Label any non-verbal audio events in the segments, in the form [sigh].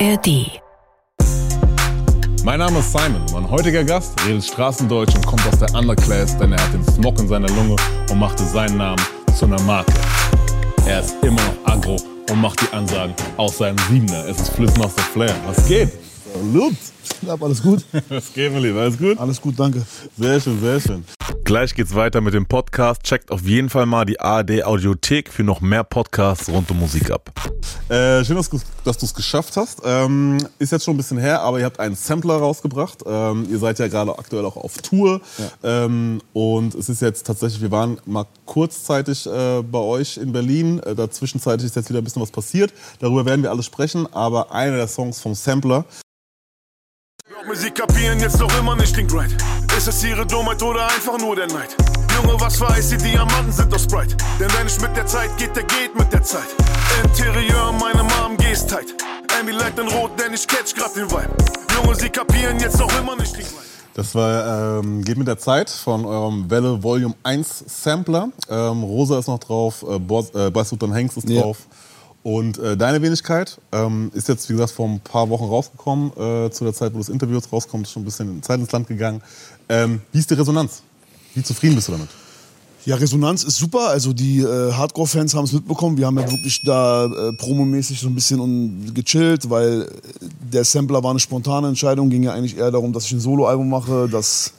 ARD. Mein Name ist Simon. Mein heutiger Gast redet Straßendeutsch und kommt aus der Underclass, denn er hat den Smog in seiner Lunge und machte seinen Namen zu einer Marke. Er ist immer noch aggro und macht die Ansagen aus seinem Siebener. Es ist Flissmaster Flair. Was geht? Salut. Alles gut? [laughs] Was geht, mein Lieber? Alles gut? Alles gut, danke. Sehr schön, sehr schön. Gleich geht's weiter mit dem Podcast. Checkt auf jeden Fall mal die ARD Audiothek für noch mehr Podcasts rund um Musik ab. Äh, schön, dass, dass du es geschafft hast. Ähm, ist jetzt schon ein bisschen her, aber ihr habt einen Sampler rausgebracht. Ähm, ihr seid ja gerade aktuell auch auf Tour. Ja. Ähm, und es ist jetzt tatsächlich, wir waren mal kurzzeitig äh, bei euch in Berlin. Äh, dazwischenzeitlich ist jetzt wieder ein bisschen was passiert. Darüber werden wir alles sprechen. Aber einer der Songs vom Sampler Musik kapieren jetzt noch immer nicht den Grind. Ist es ihre Dummheit oder einfach nur der Neid? Junge, was weiß die Diamanten sind aus Sprite. Denn wer nicht mit der Zeit geht, der geht mit der Zeit. Interieur, meine Mom gehst tight. Amy leicht in Rot, denn ich catch grad den Vibe. Junge, sie kapieren jetzt noch immer nicht Grind. Das war ähm, Geht mit der Zeit von eurem Welle Volume 1 Sampler. Ähm, Rosa ist noch drauf, äh, Boss, äh, Basutan Hanks ist drauf. Ja. Und äh, deine Wenigkeit ähm, ist jetzt, wie gesagt, vor ein paar Wochen rausgekommen. Äh, zu der Zeit, wo das Interview jetzt rauskommt, ist schon ein bisschen Zeit ins Land gegangen. Ähm, wie ist die Resonanz? Wie zufrieden bist du damit? Ja, Resonanz ist super. Also die äh, Hardcore-Fans haben es mitbekommen. Wir haben ja wirklich da äh, promomäßig so ein bisschen gechillt, weil der Sampler war eine spontane Entscheidung. Ging ja eigentlich eher darum, dass ich ein Soloalbum mache, dass,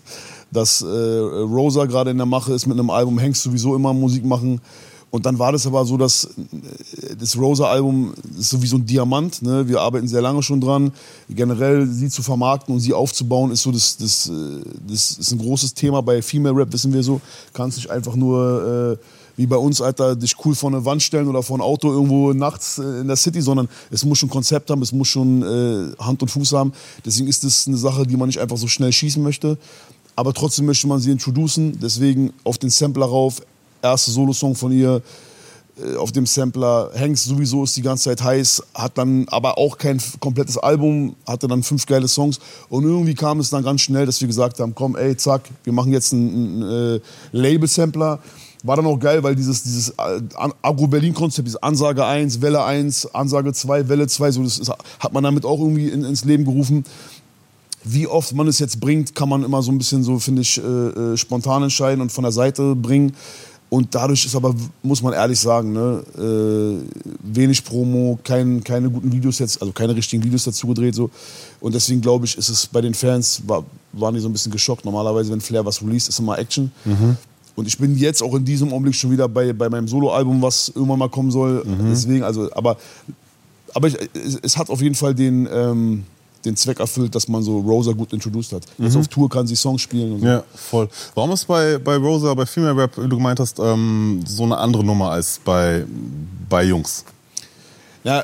dass äh, Rosa gerade in der Mache ist mit einem Album. Hängst sowieso immer Musik machen. Und dann war das aber so, dass äh, das Rosa-Album ist so wie so ein Diamant. Ne? Wir arbeiten sehr lange schon dran. Generell sie zu vermarkten und sie aufzubauen, ist so das, das, äh, das ist ein großes Thema. Bei Female Rap wissen wir so, kannst nicht einfach nur äh, wie bei uns, Alter, dich cool vor eine Wand stellen oder vor ein Auto irgendwo nachts äh, in der City, sondern es muss schon Konzept haben, es muss schon äh, Hand und Fuß haben. Deswegen ist das eine Sache, die man nicht einfach so schnell schießen möchte. Aber trotzdem möchte man sie introducen. Deswegen auf den Sampler rauf, erste Solo-Song von ihr äh, auf dem Sampler. Hanks sowieso ist die ganze Zeit heiß, hat dann aber auch kein komplettes Album, hatte dann fünf geile Songs. Und irgendwie kam es dann ganz schnell, dass wir gesagt haben, komm, ey, zack, wir machen jetzt einen, einen äh, Label-Sampler. War dann auch geil, weil dieses, dieses äh, Agro-Berlin-Konzept, diese Ansage 1, Welle 1, Ansage 2, Welle 2, so, das ist, hat man damit auch irgendwie in, ins Leben gerufen. Wie oft man es jetzt bringt, kann man immer so ein bisschen so, finde ich, äh, äh spontan entscheiden und von der Seite bringen. Und dadurch ist aber, muss man ehrlich sagen, ne, äh, wenig Promo, kein, keine guten Videos jetzt, also keine richtigen Videos dazu gedreht. So. Und deswegen glaube ich, ist es bei den Fans, war, waren die so ein bisschen geschockt. Normalerweise, wenn Flair was released, ist immer Action. Mhm. Und ich bin jetzt auch in diesem Augenblick schon wieder bei, bei meinem Soloalbum, was irgendwann mal kommen soll. Mhm. Deswegen, also, aber, aber ich, es, es, hat auf jeden Fall den. Ähm, den Zweck erfüllt, dass man so Rosa gut introduced hat. Mhm. Jetzt auf Tour kann sie Songs spielen. Und so. Ja, voll. Warum ist bei, bei Rosa, bei Female Rap, wie du gemeint hast, ähm, so eine andere Nummer als bei, bei Jungs? Ja,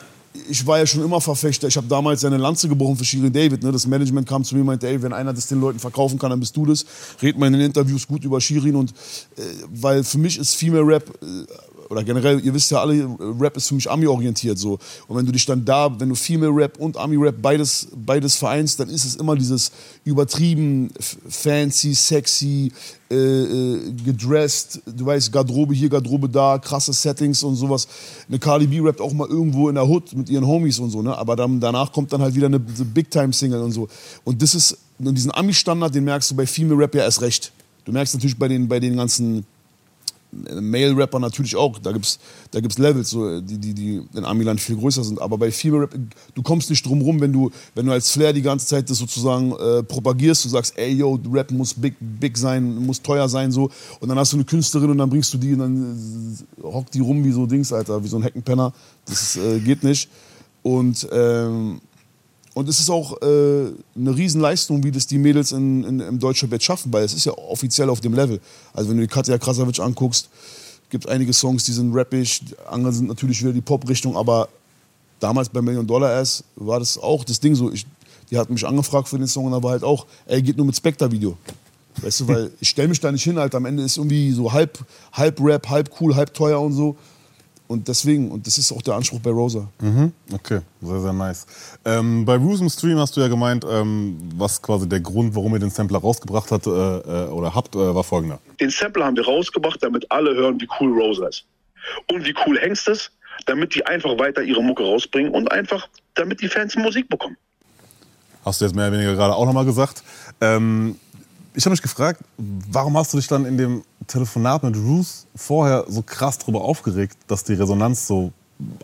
ich war ja schon immer Verfechter. Ich habe damals seine Lanze gebrochen für Shirin David. Ne? Das Management kam zu mir und meinte, ey, wenn einer das den Leuten verkaufen kann, dann bist du das. Red mal in den Interviews gut über Shirin. Und, äh, weil für mich ist Female Rap äh, oder generell, ihr wisst ja alle, Rap ist für mich Ami-orientiert so. Und wenn du dich dann da, wenn du Female Rap und Ami-Rap beides, beides vereinst, dann ist es immer dieses übertrieben fancy, sexy, äh, äh, gedressed, du weißt, Garderobe hier, Garderobe da, krasse Settings und sowas. Eine Cardi B rappt auch mal irgendwo in der Hood mit ihren Homies und so, ne? Aber dann, danach kommt dann halt wieder eine Big-Time-Single und so. Und das ist, und diesen Ami-Standard, den merkst du bei Female Rap ja erst recht. Du merkst natürlich bei den, bei den ganzen Male-Rapper natürlich auch. Da gibt es da gibt's Levels, so, die, die, die in Amiland viel größer sind. Aber bei Female Rap, du kommst nicht drum rum, wenn du, wenn du als Flair die ganze Zeit das sozusagen äh, propagierst. Du sagst, ey, yo, Rap muss big, big sein, muss teuer sein, so. Und dann hast du eine Künstlerin und dann bringst du die und dann äh, hockt die rum wie so Dings, Alter, wie so ein Heckenpenner. Das äh, geht nicht. Und ähm, und es ist auch äh, eine Riesenleistung, wie das die Mädels in, in, im Deutschrap schaffen, weil es ist ja offiziell auf dem Level. Also wenn du die Katja Krasavic anguckst, gibt einige Songs, die sind rappig, andere sind natürlich wieder die Pop-Richtung, aber damals bei Million Dollar Ass war das auch das Ding so. Ich, die hat mich angefragt für den Song und da war halt auch, ey, geht nur mit Spectre-Video. Weißt du, weil [laughs] ich stell mich da nicht hin, Alter. Am Ende ist irgendwie so halb, halb Rap, halb cool, halb teuer und so. Und deswegen, und das ist auch der Anspruch bei Rosa. Mhm. Okay, sehr, sehr nice. Ähm, bei Bruce im Stream hast du ja gemeint, ähm, was quasi der Grund, warum ihr den Sampler rausgebracht habt äh, äh, oder habt, äh, war folgender. Den Sampler haben wir rausgebracht, damit alle hören, wie cool Rosa ist. Und wie cool Hengst ist, damit die einfach weiter ihre Mucke rausbringen und einfach damit die Fans Musik bekommen. Hast du jetzt mehr oder weniger gerade auch nochmal gesagt. Ähm, ich habe mich gefragt, warum hast du dich dann in dem Telefonat mit Ruth vorher so krass darüber aufgeregt, dass die Resonanz so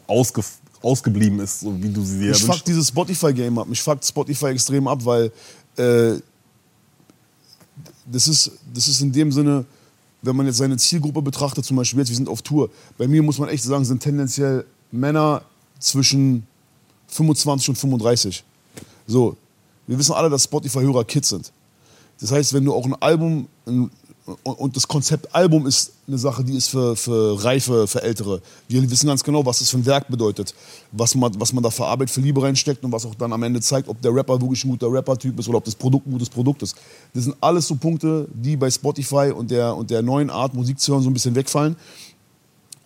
ausge ausgeblieben ist, so wie du sie dir Mich wünschst? fuckt dieses Spotify-Game ab. Mich fuckt Spotify extrem ab, weil äh, das, ist, das ist in dem Sinne, wenn man jetzt seine Zielgruppe betrachtet, zum Beispiel jetzt, wir sind auf Tour. Bei mir muss man echt sagen, sind tendenziell Männer zwischen 25 und 35. So, wir wissen alle, dass Spotify-Hörer Kids sind. Das heißt, wenn du auch ein Album, ein, und das Konzept Album ist eine Sache, die ist für, für Reife, für Ältere. Wir wissen ganz genau, was das für ein Werk bedeutet, was man, was man da für Arbeit, für Liebe reinsteckt und was auch dann am Ende zeigt, ob der Rapper wirklich ein guter Rapper-Typ ist oder ob das Produkt ein gutes Produkt ist. Das sind alles so Punkte, die bei Spotify und der, und der neuen Art, Musik zu hören, so ein bisschen wegfallen.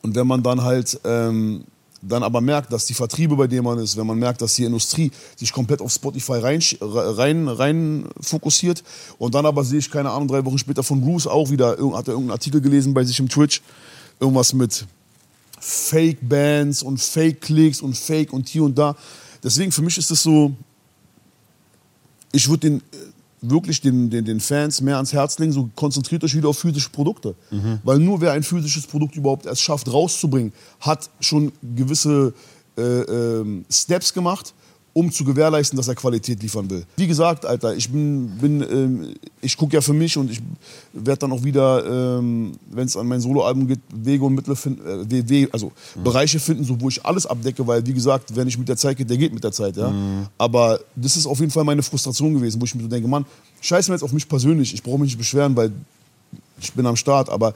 Und wenn man dann halt ähm, dann aber merkt, dass die Vertriebe, bei denen man ist, wenn man merkt, dass die Industrie sich komplett auf Spotify rein, rein, rein fokussiert und dann aber sehe ich, keine Ahnung, drei Wochen später von Bruce auch wieder, hat er irgendeinen Artikel gelesen bei sich im Twitch, irgendwas mit Fake-Bands und Fake-Klicks und Fake und hier und da. Deswegen für mich ist es so, ich würde den wirklich den, den, den Fans mehr ans Herz legen, so konzentriert euch wieder auf physische Produkte. Weil nur wer ein physisches Produkt überhaupt erst schafft rauszubringen, hat schon gewisse äh, ähm, Steps gemacht, um zu gewährleisten, dass er Qualität liefern will. Wie gesagt, Alter, ich bin, bin ähm, ich gucke ja für mich und ich werde dann auch wieder, ähm, wenn es an mein Soloalbum geht, Wege und Mittel finden, äh, also Bereiche finden, so wo ich alles abdecke, weil wie gesagt, wer nicht mit der Zeit geht, der geht mit der Zeit, ja. Aber das ist auf jeden Fall meine Frustration gewesen, wo ich mir so denke, Mann, scheiß mir jetzt auf mich persönlich, ich brauche mich nicht beschweren, weil ich bin am Start, aber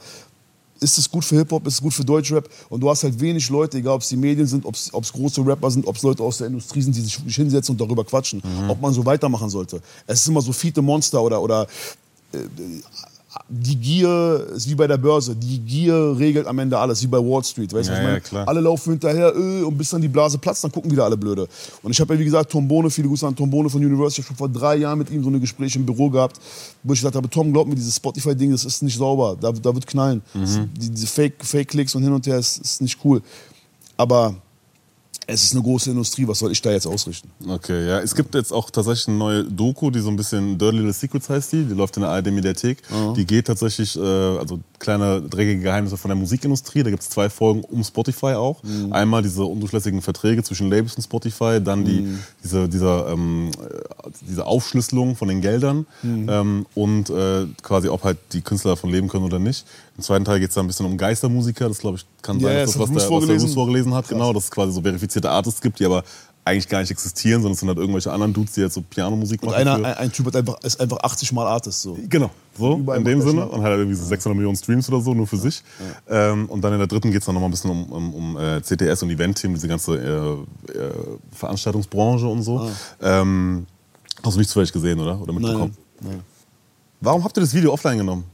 ist es gut für Hip-Hop, ist es gut für Deutschrap und du hast halt wenig Leute, egal ob es die Medien sind, ob es große Rapper sind, ob es Leute aus der Industrie sind, die sich hinsetzen und darüber quatschen, ob man so weitermachen sollte. Es ist immer so Fiete Monster oder, oder äh, die Gier ist wie bei der Börse. Die Gier regelt am Ende alles, wie bei Wall Street. Weißt du, Ja, was ich meine? klar. Alle laufen hinterher äh, und bis dann die Blase platzt, dann gucken wieder alle blöde. Und ich habe ja, wie gesagt, Tom Bohne, viele Grüße an Tom Bohne von Universal, ich habe schon vor drei Jahren mit ihm so eine Gespräche im Büro gehabt, wo ich gesagt habe, Tom, glaub mir, dieses Spotify-Ding, das ist nicht sauber, da, da wird knallen. Das, die, diese Fake- Fake-Klicks und hin und her ist, ist nicht cool. Aber es ist eine große Industrie, was soll ich da jetzt ausrichten? Okay, ja. Es gibt jetzt auch tatsächlich eine neue Doku, die so ein bisschen Dirty Little Secrets heißt die. Die läuft in der ARD-Mediathek. Die geht tatsächlich, äh, also kleine dreckige Geheimnisse von der Musikindustrie. Da gibt es zwei Folgen um Spotify auch. Einmal diese undurchlässigen Verträge zwischen Labels und Spotify, dann die, diese, dieser, ähm, äh, diese Aufschlüsselung von den Geldern ähm, und äh, quasi, ob halt die Künstler davon leben können oder nicht. Im zweiten Teil geht es da ein bisschen um Geistermusiker. Das glaube ich kann sein, ja, dass das was der, was der. Bruce vorgelesen hat. Genau, dass es quasi so verifizierte Artists gibt, die aber eigentlich gar nicht existieren, sondern es sind halt irgendwelche anderen Dudes, die jetzt so Pianomusik Und machen. einer, für- ein, Typ hat einfach, ist einfach 80 Mal Artist. So. Genau, so Überall in dem Sinne und hat halt irgendwie so 600 Millionen Streams oder so nur für sich. Ähm, und dann in der dritten geht es dann nochmal ein bisschen um, um, um äh, CTS und Event-Team, diese ganze äh, äh, Veranstaltungsbranche und so. Ähm, hast du nicht zufällig gesehen, oder? Oder mitbekommen? nein. Warum habt ihr das Video offline genommen,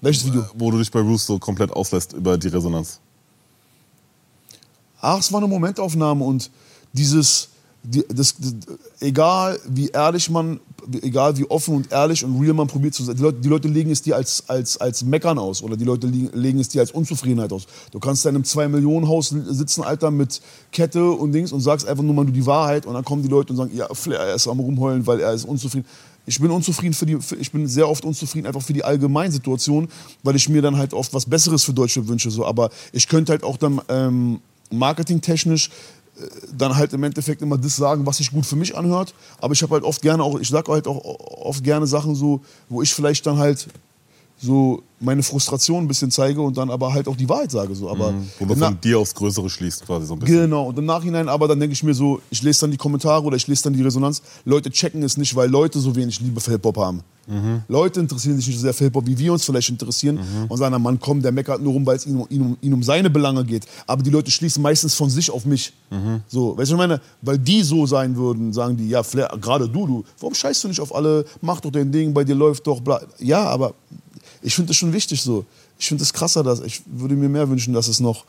Welches Video? wo du dich bei Bruce so komplett auslässt über die Resonanz? Ach, es war eine Momentaufnahme und dieses, die, das, das, egal wie ehrlich man, egal wie offen und ehrlich und real man probiert zu sein, die Leute, die Leute legen es dir als, als, als Meckern aus oder die Leute legen, legen es dir als Unzufriedenheit aus. Du kannst in einem 2-Millionen-Haus sitzen, Alter, mit Kette und Dings und sagst einfach nur mal die Wahrheit und dann kommen die Leute und sagen, ja, Flair, er ist am rumheulen, weil er ist unzufrieden. Ich bin unzufrieden für die, für, ich bin sehr oft unzufrieden einfach für die Allgemeinsituation, weil ich mir dann halt oft was Besseres für Deutschland wünsche. So. Aber ich könnte halt auch dann ähm, marketingtechnisch dann halt im Endeffekt immer das sagen, was sich gut für mich anhört. Aber ich habe halt oft gerne auch, ich sage halt auch oft gerne Sachen so, wo ich vielleicht dann halt so meine Frustration ein bisschen zeige und dann aber halt auch die Wahrheit sage. So. Aber Wo du im Na- von dir aufs Größere schließt, quasi so ein bisschen. Genau, und im Nachhinein aber dann denke ich mir so, ich lese dann die Kommentare oder ich lese dann die Resonanz. Leute checken es nicht, weil Leute so wenig Liebe für Hip-Hop haben. Leute interessieren sich nicht so sehr für Hip-Hop, wie wir uns vielleicht interessieren und sagen, Mann, komm, der meckert nur rum, weil es ihn, um- ihn, um, ihn um seine Belange geht. Aber die Leute schließen meistens von sich auf mich. So, weißt du, was ich meine? Weil die so sein würden, sagen die, ja, gerade du, du, warum scheißt du nicht auf alle, mach doch dein Ding, bei dir läuft doch, bla. Ja, aber ich finde das schon wichtig so. Ich finde es krasser, dass ich würde mir mehr wünschen, dass es noch,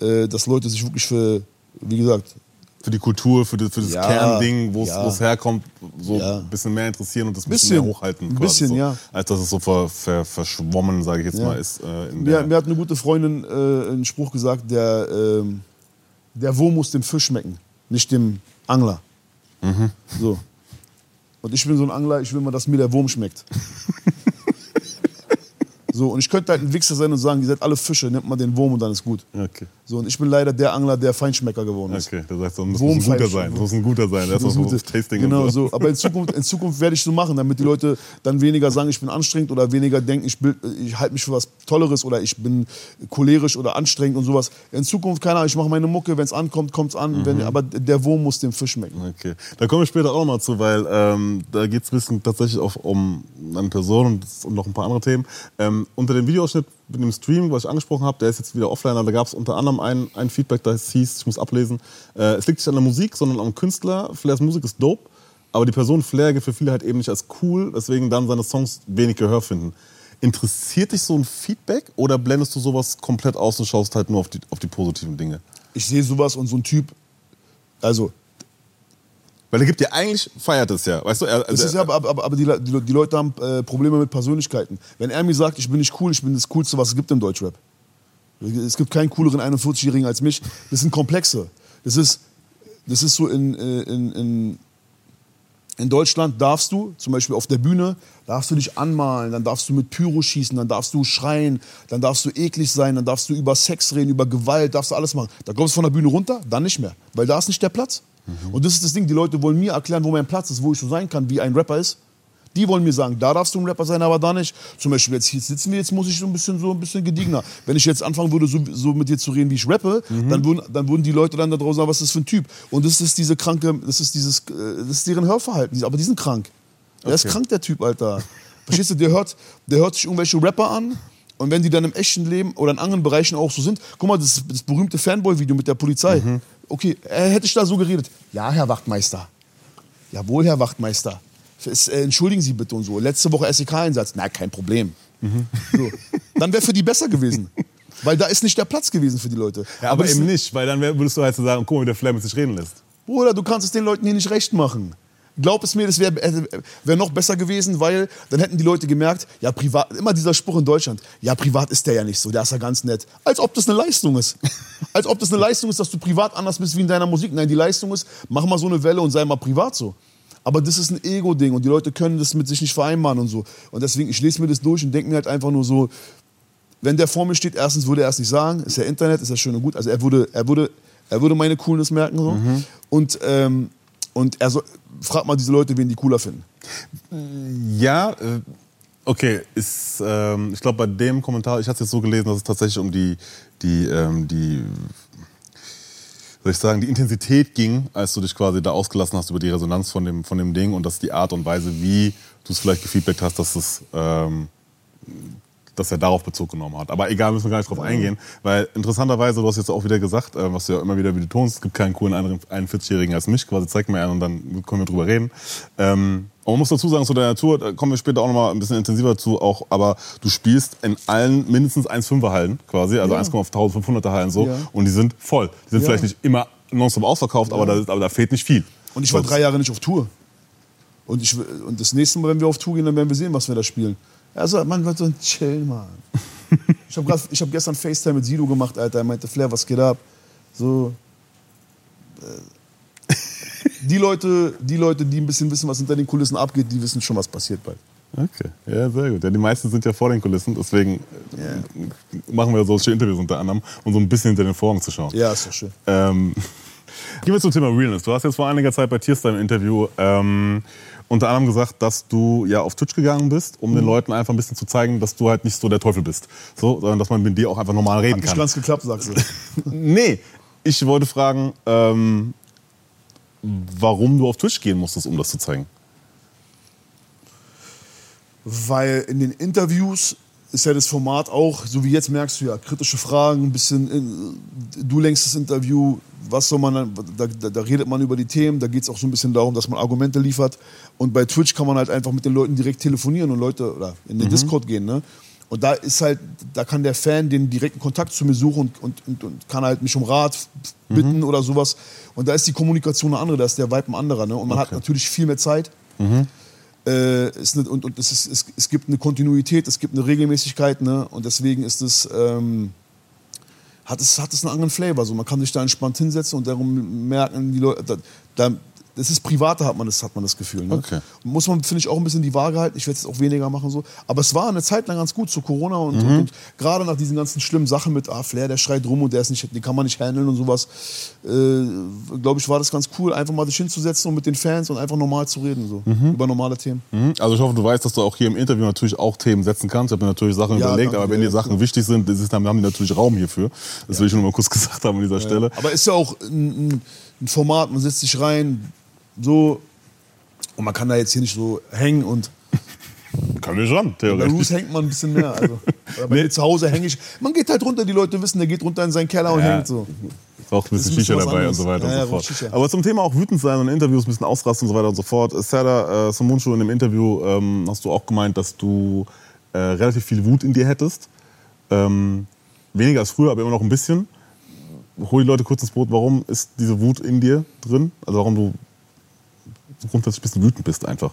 äh, dass Leute sich wirklich für, wie gesagt, Für die Kultur, für, das- für das Ja, Kernding, wo es ja. herkommt, so Ja. ein bisschen mehr interessieren und das ein bisschen, Bisschen. mehr hochhalten. Ein bisschen, so. ja. Als dass es so ver, ver, verschwommen, sage ich jetzt mal, ist. Äh, in Mir, mir hat eine gute Freundin äh, einen Spruch gesagt, der, ähm, der Wurm muss dem Fisch schmecken. nicht dem Angler. So. Und ich bin so ein Angler, ich will mal, dass mir der Wurm schmeckt. [laughs] so, und ich könnte halt ein Wichser sein und sagen, ihr seid alle Fische, nehmt mal den Wurm und dann ist gut. Okay. So, und ich bin leider der Angler, der Feinschmecker geworden ist. Okay, das heißt, das muss ein guter sein. Muss ein guter sein. Das Das ist auch so Gute. Tasting genau so. so. Aber in Zukunft, in Zukunft werde ich so machen, damit die Leute dann weniger sagen, ich bin anstrengend oder weniger denken, ich, bild- ich halte mich für was Tolleres oder ich bin cholerisch oder anstrengend und sowas. In Zukunft, keine Ahnung, ich mache meine Mucke, wenn es ankommt, kommt es an. Mhm. Wenn, aber der Wurm muss dem Fisch schmecken. Okay, da komme ich später auch nochmal zu, weil ähm, da geht es ein bisschen tatsächlich auch um eine Person und, und noch ein paar andere Themen. Ähm, unter dem Videoausschnitt mit dem Stream, was ich angesprochen habe, der ist jetzt wieder offline, aber da gab es unter anderem ein, ein Feedback, das hieß, ich muss ablesen, äh, es liegt nicht an der Musik, sondern am Künstler. Flairs Musik ist dope, aber die Person Flair gilt für viele halt eben nicht als cool, weswegen dann seine Songs wenig Gehör finden. Interessiert dich so ein Feedback oder blendest du sowas komplett aus und schaust halt nur auf die, auf die positiven Dinge? Ich sehe sowas und so ein Typ, also Weil er gibt ja eigentlich, feiert es ja, weißt du? Er, ist ja, aber, aber, aber die, die, die Leute haben äh, Probleme mit Persönlichkeiten. Wenn er mir sagt, ich bin nicht cool, ich bin das Coolste, was es gibt im Deutschrap. Es gibt keinen cooleren 41-Jährigen als mich. Das sind Komplexe. Das ist, das ist so in, äh, in, in, in Deutschland darfst du, zum Beispiel auf der Bühne, darfst du dich anmalen, dann darfst du mit Pyro schießen, dann darfst du schreien, dann darfst du eklig sein, dann darfst du über Sex reden, über Gewalt, darfst du alles machen. Da kommst du von der Bühne runter, dann nicht mehr, weil da ist nicht der Platz. Und das ist das Ding, die Leute wollen mir erklären, wo mein Platz ist, wo ich so sein kann, wie ein Rapper ist. Die wollen mir sagen, da darfst du ein Rapper sein, aber da nicht. Zum Beispiel, jetzt hier sitzen wir, jetzt muss ich so ein bisschen, so ein bisschen gediegener. [laughs] Wenn ich jetzt anfangen würde, so, so mit dir zu reden, wie ich rappe, dann, würden, dann würden die Leute dann da draußen sagen, was ist das für ein Typ? Und das ist diese kranke, das ist dieses, äh, das ist deren Hörverhalten. Aber die sind krank. Der ist Okay. krank, der Typ, Alter. [laughs] Verstehst du, der hört, der hört sich irgendwelche Rapper an und wenn die dann im echten Leben oder in anderen Bereichen auch so sind, guck mal, das, das berühmte Fanboy-Video mit der Polizei. Okay, hätte ich da so geredet. Ja, Herr Wachtmeister. Jawohl, Herr Wachtmeister. Es, äh, entschuldigen Sie bitte und so. Letzte Woche SEK-Einsatz. Na, kein Problem. So. Dann wäre für die besser gewesen. Weil da ist nicht der Platz gewesen für die Leute. Ja, aber das- eben nicht, weil dann würdest du halt so sagen, guck mal, wie der Flair mit sich reden lässt. Bruder, du kannst es den Leuten hier nicht recht machen. Glaub es mir, das wäre wär noch besser gewesen, weil dann hätten die Leute gemerkt, ja, privat, immer dieser Spruch in Deutschland, ja, privat ist der ja nicht so, der ist ja ganz nett. Als ob das eine Leistung ist. [laughs] Als ob das eine Leistung ist, dass du privat anders bist wie in deiner Musik. Nein, die Leistung ist, mach mal so eine Welle und sei mal privat so. Aber das ist ein Ego-Ding und die Leute können das mit sich nicht vereinbaren und so. Und deswegen, ich lese mir das durch und denke mir halt einfach nur so, wenn der vor mir steht, erstens würde er es nicht sagen, ist ja Internet, ist ja schön und gut. Also er würde, er würde, er würde meine Coolness merken so. Und, ähm, und er so, frag mal diese Leute, wen die cooler finden. Ja, äh, okay, ist, ähm, ich glaube bei dem Kommentar, ich hatte es jetzt so gelesen, dass es tatsächlich um die, die, ähm, die, soll ich sagen, die Intensität ging, als du dich quasi da ausgelassen hast über die Resonanz von dem, von dem Ding und dass die Art und Weise, wie du es vielleicht gefeedbackt hast, dass es, ähm, dass er darauf Bezug genommen hat. Aber egal, müssen wir gar nicht drauf eingehen, weil interessanterweise, du hast jetzt auch wieder gesagt, äh, was du ja immer wieder betonst, es gibt keinen coolen anderen 41-Jährigen als mich, quasi zeig mir einen und dann können wir drüber reden. Ähm, man muss dazu sagen, zu deiner Tour, da kommen wir später auch nochmal ein bisschen intensiver zu, auch, aber du spielst in allen mindestens 1,5er Hallen quasi, also 1,500er Hallen so, Ja. und die sind voll. Die sind Ja. vielleicht nicht immer nonstop ausverkauft, aber, da, aber da fehlt nicht viel. Und ich war drei Jahre nicht auf Tour. Und, ich, und das nächste Mal, wenn wir auf Tour gehen, dann werden wir sehen, was wir da spielen. Sagt, Mann, was so ein Chill, Mann. [laughs] ich habe hab gestern FaceTime mit Sido gemacht, Alter. Er meinte, Flair, was geht ab? So. äh, Die Leute, die Leute, die ein bisschen wissen, was hinter den Kulissen abgeht, die wissen schon, was passiert bald. Okay, ja, sehr gut. Ja, die meisten sind ja vor den Kulissen, deswegen äh, machen wir solche Interviews unter anderem, um so ein bisschen hinter den Vorhang zu schauen. Ja, ist doch schön. Ähm, [laughs] gehen wir zum Thema Realness. Du hast jetzt vor einiger Zeit bei Tierstar im Interview ähm, unter anderem gesagt, dass du ja auf Twitch gegangen bist, um Mhm. den Leuten einfach ein bisschen zu zeigen, dass du halt nicht so der Teufel bist, so, sondern dass man mit dir auch einfach normal reden Nicht kann. ganz geklappt, sagst du. [laughs] Nee, ich wollte fragen, ähm, warum du auf Twitch gehen musstest, um das zu zeigen. Weil in den Interviews ist ja das Format auch, so wie jetzt merkst du ja, kritische Fragen, ein bisschen, äh, du lenkst das Interview, was soll man dann, da, da, da redet man über die Themen, da geht es auch so ein bisschen darum, dass man Argumente liefert. Und bei Twitch kann man halt einfach mit den Leuten direkt telefonieren und Leute oder in den Discord gehen, ne? Und da ist halt, da kann der Fan den direkten Kontakt zu mir suchen und, und, und, und kann halt mich um Rat bitten oder sowas. Und da ist die Kommunikation eine andere, da ist der Vibe ein anderer, ne? Und man hat Okay. natürlich viel mehr Zeit. Äh, ist eine, und und es, ist, es, es gibt eine Kontinuität, es gibt eine Regelmäßigkeit, ne? Und deswegen ist es, ähm, hat es, hat es einen anderen Flavor. So, man kann sich da entspannt hinsetzen und darum merken die Leute, da, da, das ist privater, hat man das, hat man das Gefühl. Ne? Okay. Muss man, finde ich, auch ein bisschen die Waage halten. Ich werde es auch weniger machen so. Aber es war eine Zeit lang ganz gut zu Corona und, und, und gerade nach diesen ganzen schlimmen Sachen mit, ah, Flair, der schreit rum und der ist nicht, den kann man nicht handeln und sowas, äh, glaube ich, war das ganz cool, einfach mal sich hinzusetzen und mit den Fans und einfach normal zu reden, so, über normale Themen. Mhm. Also ich hoffe, du weißt, dass du auch hier im Interview natürlich auch Themen setzen kannst. Ich habe mir natürlich Sachen Ja, überlegt, danke, aber wenn dir ja, Sachen klar. wichtig sind, ist, dann haben die natürlich Raum hierfür. Das will ich nur mal kurz [laughs] gesagt haben an dieser Stelle. Aber ist ja auch ein, ein- ein Format, man setzt sich rein, so, und man kann da jetzt hier nicht so hängen und [laughs] Kann wir schon, bei theoretisch. Roos hängt man ein bisschen mehr. Also, bei Nee. mir zu Hause hänge ich. Man geht halt runter, die Leute wissen, der geht runter in seinen Keller und Ja. hängt so. Raucht ein bisschen Shisha was dabei und so weiter Ja, ja, und so raucht fort. Aber zum Thema auch wütend sein und Interviews, ein bisschen ausrasten und so weiter und so fort. Serda äh, Somunchu in dem Interview ähm, hast du auch gemeint, dass du äh, relativ viel Wut in dir hättest. Ähm, weniger als früher, aber immer noch ein bisschen. Hol die Leute kurz ins Boot. Warum ist diese Wut in dir drin? Also warum du grundsätzlich ein bisschen wütend bist einfach.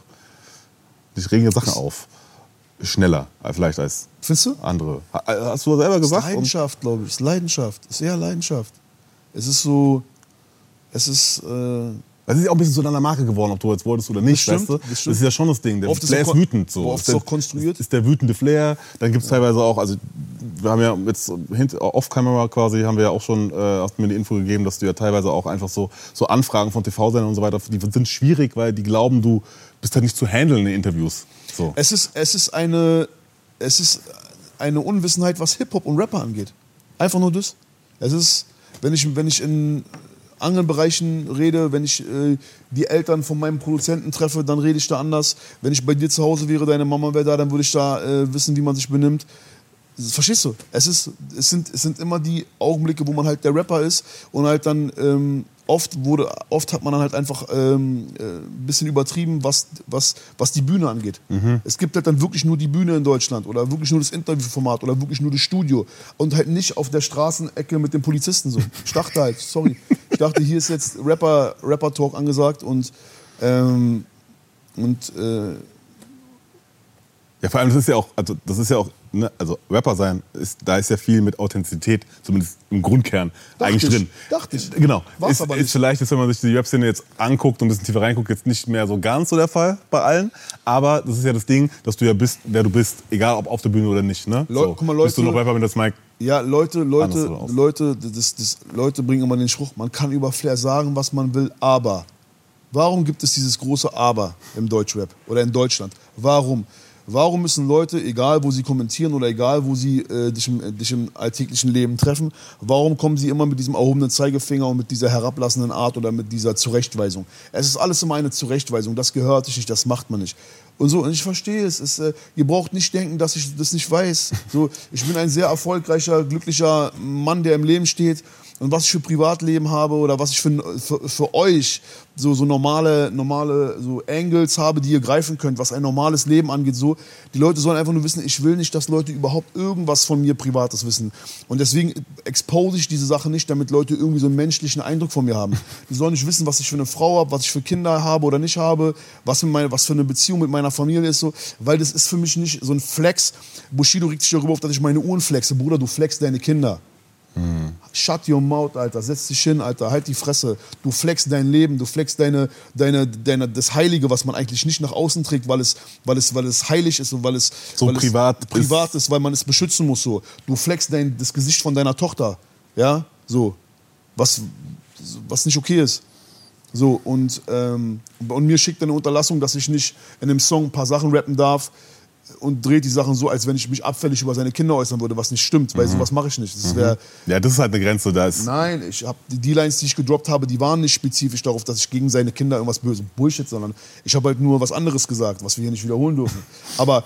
Dich regen ja Sachen auf. Schneller vielleicht als Findest du? andere. Äh, Hast du selber Es ist gesagt? Leidenschaft, glaube ich. Es ist Leidenschaft. Es ist eher Leidenschaft. Es ist so. Es ist. Äh, Das ist ja auch ein bisschen zu deiner Marke geworden, ob du jetzt wolltest oder nicht. Das stimmt, weißt du? das stimmt. ist ja schon das Ding. Der Oft Flair ist wütend. So. oft Ist auch konstruiert. Ist der wütende Flair. Dann gibt es teilweise auch, also wir haben ja jetzt off-camera quasi, haben wir ja auch schon, äh, hast mir die Info gegeben, dass du ja teilweise auch einfach so, so Anfragen von TV-Sendern und so weiter, die sind schwierig, weil die glauben, du bist halt nicht zu handeln in den Interviews. So. es ist, es ist eine. Es ist eine Unwissenheit, was Hip-Hop und Rapper angeht. Einfach nur das. Es ist, wenn ich, wenn ich in anderen Bereichen rede, wenn ich äh, die Eltern von meinem Produzenten treffe, dann rede ich da anders. Wenn ich bei dir zu Hause wäre, deine Mama wäre da, dann würde ich da äh, wissen, wie man sich benimmt. Verstehst du? Es, ist, es, sind, es sind immer die Augenblicke, wo man halt der Rapper ist und halt dann ähm, oft wurde, oft hat man dann halt einfach ähm, äh, ein bisschen übertrieben, was, was, was die Bühne angeht. Es gibt halt dann wirklich nur die Bühne in Deutschland oder wirklich nur das Interviewformat oder wirklich nur das Studio und halt nicht auf der Straßenecke mit den Polizisten so. Ich dachte halt, sorry, [laughs] ich dachte, hier ist jetzt Rapper, Rapper Talk angesagt und ähm, und äh, Ja, vor allem, das ist ja auch, also das ist ja auch, ne, also Rapper sein, ist, da ist ja viel mit Authentizität, zumindest im Grundkern, Dachte eigentlich ich, drin. dachte ich. Genau. War's ist, aber ist nicht. vielleicht, ist, wenn man sich die Rap-Szene jetzt anguckt und ein bisschen tiefer reinguckt, jetzt nicht mehr so ganz so der Fall bei allen. Aber das ist ja das Ding, dass du ja bist, wer du bist, egal ob auf der Bühne oder nicht. Ne? Leu- guck mal, Leute- bist du noch Rapper, wenn das Mike Ja, Leute, Leute, Leute, das, das, Leute bringen immer den Spruch, man kann über Flair sagen, was man will, aber. Warum gibt es dieses große Aber im Deutschrap oder in Deutschland? Warum? Warum müssen Leute, egal wo sie kommentieren oder egal wo sie äh, dich, im, dich im alltäglichen Leben treffen, warum kommen sie immer mit diesem erhobenen Zeigefinger und mit dieser herablassenden Art oder mit dieser Zurechtweisung? Es ist alles immer eine Zurechtweisung, das gehört sich nicht, das macht man nicht. Und so, und ich verstehe es. es äh, ihr braucht nicht denken, dass ich das nicht weiß. So, ich bin ein sehr erfolgreicher, glücklicher Mann, der im Leben steht. Und was ich für Privatleben habe oder was ich für, für, für euch so, so normale, normale so Angles habe, die ihr greifen könnt, was ein normales Leben angeht, so. Die Leute sollen einfach nur wissen, ich will nicht, dass Leute überhaupt irgendwas von mir Privates wissen. Und deswegen expose ich diese Sache nicht, damit Leute irgendwie so einen menschlichen Eindruck von mir haben. Die sollen nicht wissen, was ich für eine Frau habe, was ich für Kinder habe oder nicht habe, was, mit meine, was für eine Beziehung mit meiner Familie ist, so. Weil das ist für mich nicht so ein Flex. Bushido regt sich darüber auf, dass ich meine Uhren flexe. Bruder, du flexst deine Kinder. Shut your mouth, Alter. Setz dich hin, Alter. Halt die Fresse. Du flexst dein Leben, du flexst deine, deine, deine, das Heilige, was man eigentlich nicht nach außen trägt, weil es, weil es, weil es heilig ist und weil es So weil privat es ist. privat ist, weil man es beschützen muss. So. Du flexst dein, das Gesicht von deiner Tochter. Ja, so. Was, was nicht okay ist. So, und, ähm, und mir schickt eine Unterlassung, dass ich nicht in dem Song ein paar Sachen rappen darf und dreht die Sachen so, als wenn ich mich abfällig über seine Kinder äußern würde, was nicht stimmt, weil sowas mache ich nicht. Das wäre Ja, das ist halt eine Grenze. Da ist, Nein, ich habe die, die Lines, die ich gedroppt habe, die waren nicht spezifisch darauf, dass ich gegen seine Kinder irgendwas böse Bullshit, sondern ich habe halt nur was anderes gesagt, was wir hier nicht wiederholen dürfen. [laughs] Aber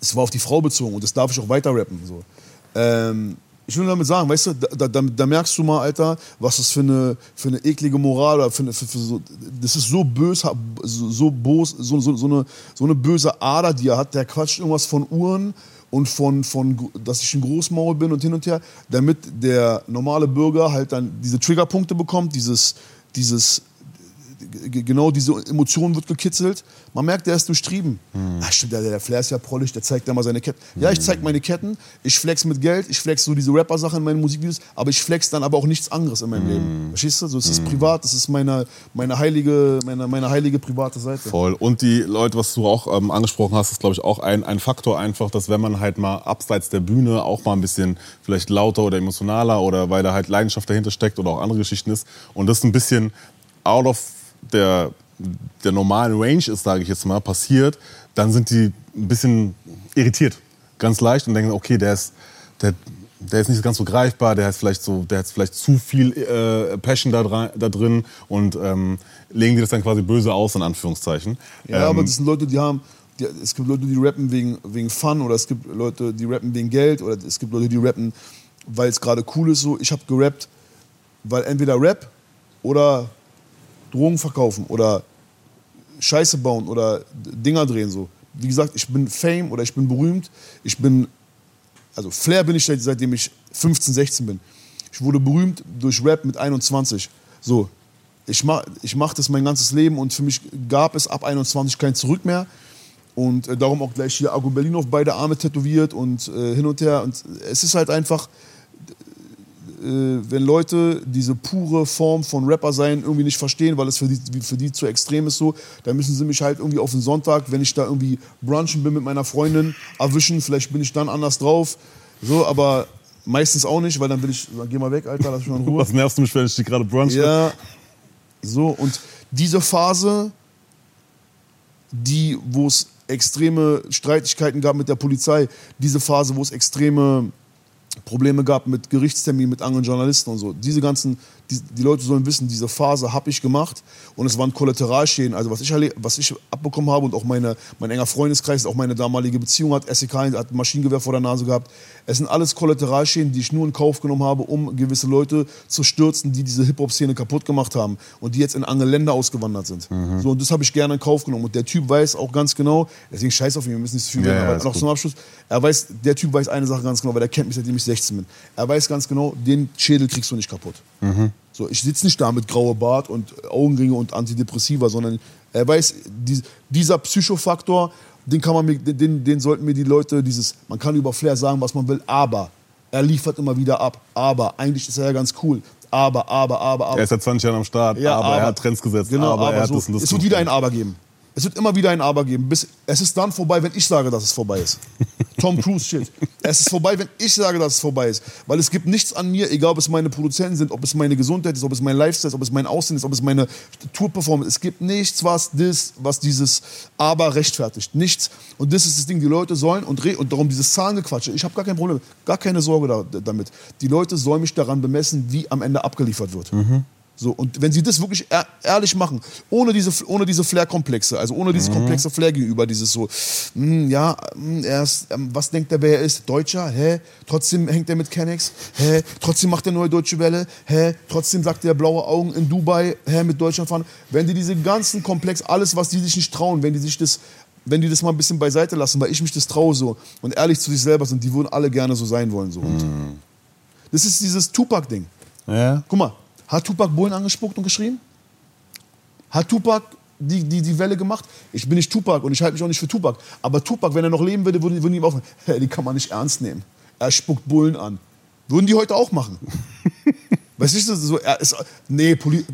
es war auf die Frau bezogen und das darf ich auch weiter rappen. So. Ähm, ich will damit sagen, weißt du, da, da, da merkst du mal, Alter, was das für eine, für eine eklige Moral oder für, eine, für, für so, das ist so bös, so, so, bos, so, so, so, eine, so eine böse Ader, die er hat. Der quatscht irgendwas von Uhren und von, von, dass ich ein Großmaul bin und hin und her, damit der normale Bürger halt dann diese Triggerpunkte bekommt, dieses, dieses genau diese Emotion wird gekitzelt. Man merkt, der ist durchtrieben. Ach stimmt, der, der Flair ist ja prollig, der zeigt ja mal seine Ketten. Ja, ich zeig meine Ketten, ich flex mit Geld, ich flex so diese Rapper-Sachen in meinen Musikvideos, aber ich flex dann aber auch nichts anderes in meinem Leben. Verstehst du? So, es ist privat, das ist meine, meine, heilige, meine, meine heilige private Seite. Voll. Und die Leute, was du auch ähm, angesprochen hast, ist, glaube ich, auch ein, ein Faktor einfach, dass wenn man halt mal abseits der Bühne auch mal ein bisschen vielleicht lauter oder emotionaler oder weil da halt Leidenschaft dahinter steckt oder auch andere Geschichten ist und das ein bisschen out of der, der normalen Range ist, sage ich jetzt mal, passiert, dann sind die ein bisschen irritiert. Ganz leicht und denken, okay, der ist, der, der ist nicht ganz so greifbar, der hat vielleicht so, der hat vielleicht zu viel äh, Passion da, da drin und ähm, legen die das dann quasi böse aus, in Anführungszeichen. Ja, ähm, aber das sind Leute, die haben. Die, es gibt Leute, die rappen wegen, wegen Fun oder es gibt Leute, die rappen wegen Geld oder es gibt Leute, die rappen, weil es gerade cool ist. So, ich habe gerappt, weil entweder Rap oder Drogen verkaufen oder Scheiße bauen oder Dinger drehen. So. Wie gesagt, ich bin Fame oder ich bin berühmt. Ich bin, also Flair bin ich seit- seitdem ich 15, 16 bin. Ich wurde berühmt durch Rap mit 21. So, ich mach, ich mach das mein ganzes Leben und für mich gab es ab 21 kein Zurück mehr. Und äh, darum auch gleich hier Agu Berlin auf beide Arme tätowiert und äh, hin und her. Und es ist halt einfach, wenn Leute diese pure Form von Rapper sein irgendwie nicht verstehen, weil es für die, für die zu extrem ist so, dann müssen sie mich halt irgendwie auf den Sonntag, wenn ich da irgendwie brunchen bin mit meiner Freundin, erwischen. Vielleicht bin ich dann anders drauf. So, aber meistens auch nicht, weil dann will ich, dann geh mal weg, Alter, lass mich mal in Ruhe. [laughs] was nervst du mich, wenn ich die gerade brunch Ja, so und diese Phase, die, wo es extreme Streitigkeiten gab mit der Polizei, diese Phase, wo es extreme Probleme gab mit Gerichtsterminen, mit anderen Journalisten und so. Diese ganzen, die, die Leute sollen wissen, diese Phase habe ich gemacht und es waren Kollateralschäden. Also was ich, was ich abbekommen habe und auch meine, mein enger Freundeskreis, auch meine damalige Beziehung hat SEK, hat ein Maschinengewehr vor der Nase gehabt. Es sind alles Kollateralschäden, die ich nur in Kauf genommen habe, um gewisse Leute zu stürzen, die diese Hip-Hop-Szene kaputt gemacht haben und die jetzt in andere Länder ausgewandert sind. So, und das habe ich gerne in Kauf genommen. Und der Typ weiß auch ganz genau, deswegen scheiß auf ihn, wir müssen nicht so viel Ja, reden, ja, aber ist noch gut. zum Abschluss, er weiß, der Typ weiß eine Sache ganz genau, weil er kennt mich, seitdem ich 16 bin. Er weiß ganz genau, den Schädel kriegst du nicht kaputt. So, ich sitze nicht da mit grauer Bart und Augenringe und Antidepressiva, sondern er weiß, die, dieser Psychofaktor, den kann man mir, den, den sollten mir die Leute, dieses, man kann über Flair sagen, was man will, aber er liefert immer wieder ab. Aber eigentlich ist er ja ganz cool. Aber, aber, aber, aber. Er ist seit 20 Jahren am Start, aber, er hat Trends gesetzt, Genau, aber, er hat so, das und das Es wird wieder ein Aber geben. Es wird immer wieder ein Aber geben. Bis, es ist dann vorbei, wenn ich sage, dass es vorbei ist. [laughs] Tom Cruise Shit. Es ist vorbei, wenn ich sage, dass es vorbei ist. Weil es gibt nichts an mir, egal ob es meine Produzenten sind, ob es meine Gesundheit ist, ob es mein Lifestyle ist, ob es mein Aussehen ist, ob es meine Tourperformance ist. Es gibt nichts, was, das, was dieses Aber rechtfertigt. Nichts. Und das ist das Ding. Die Leute sollen, und, und darum dieses Zahlengequatsche, ich habe gar kein Problem, gar keine Sorge da, damit. Die Leute sollen mich daran bemessen, wie am Ende abgeliefert wird. So, und wenn sie das wirklich ehr- ehrlich machen, ohne diese, ohne diese Flair-Komplexe, also ohne dieses komplexe Flair gegenüber, dieses so, hm, ja, hm, er ist, ähm, was denkt er, wer er ist? Deutscher? Hä? Trotzdem hängt er mit Kennex? Hä? Trotzdem macht er neue Deutsche Welle? Hä? Trotzdem sagt er blaue Augen in Dubai? Hä? Mit Deutschland fahren? Wenn die diese ganzen Komplex, alles, was die sich nicht trauen, wenn die sich das wenn die das mal ein bisschen beiseite lassen, weil ich mich das traue so und ehrlich zu sich selber sind, die würden alle gerne so sein wollen. So. Und Das ist dieses Tupac-Ding. Ja. Guck mal, hat Tupac Bullen angespuckt und geschrien? Hat Tupac die, die, die Welle gemacht? Ich bin nicht Tupac und ich halte mich auch nicht für Tupac. Aber Tupac, wenn er noch leben würde, würden, würden die ihm auch hey, [laughs] die kann man nicht ernst nehmen. Er spuckt Bullen an. Würden die heute auch machen. [laughs] weißt du, so, er ist, nee, Poli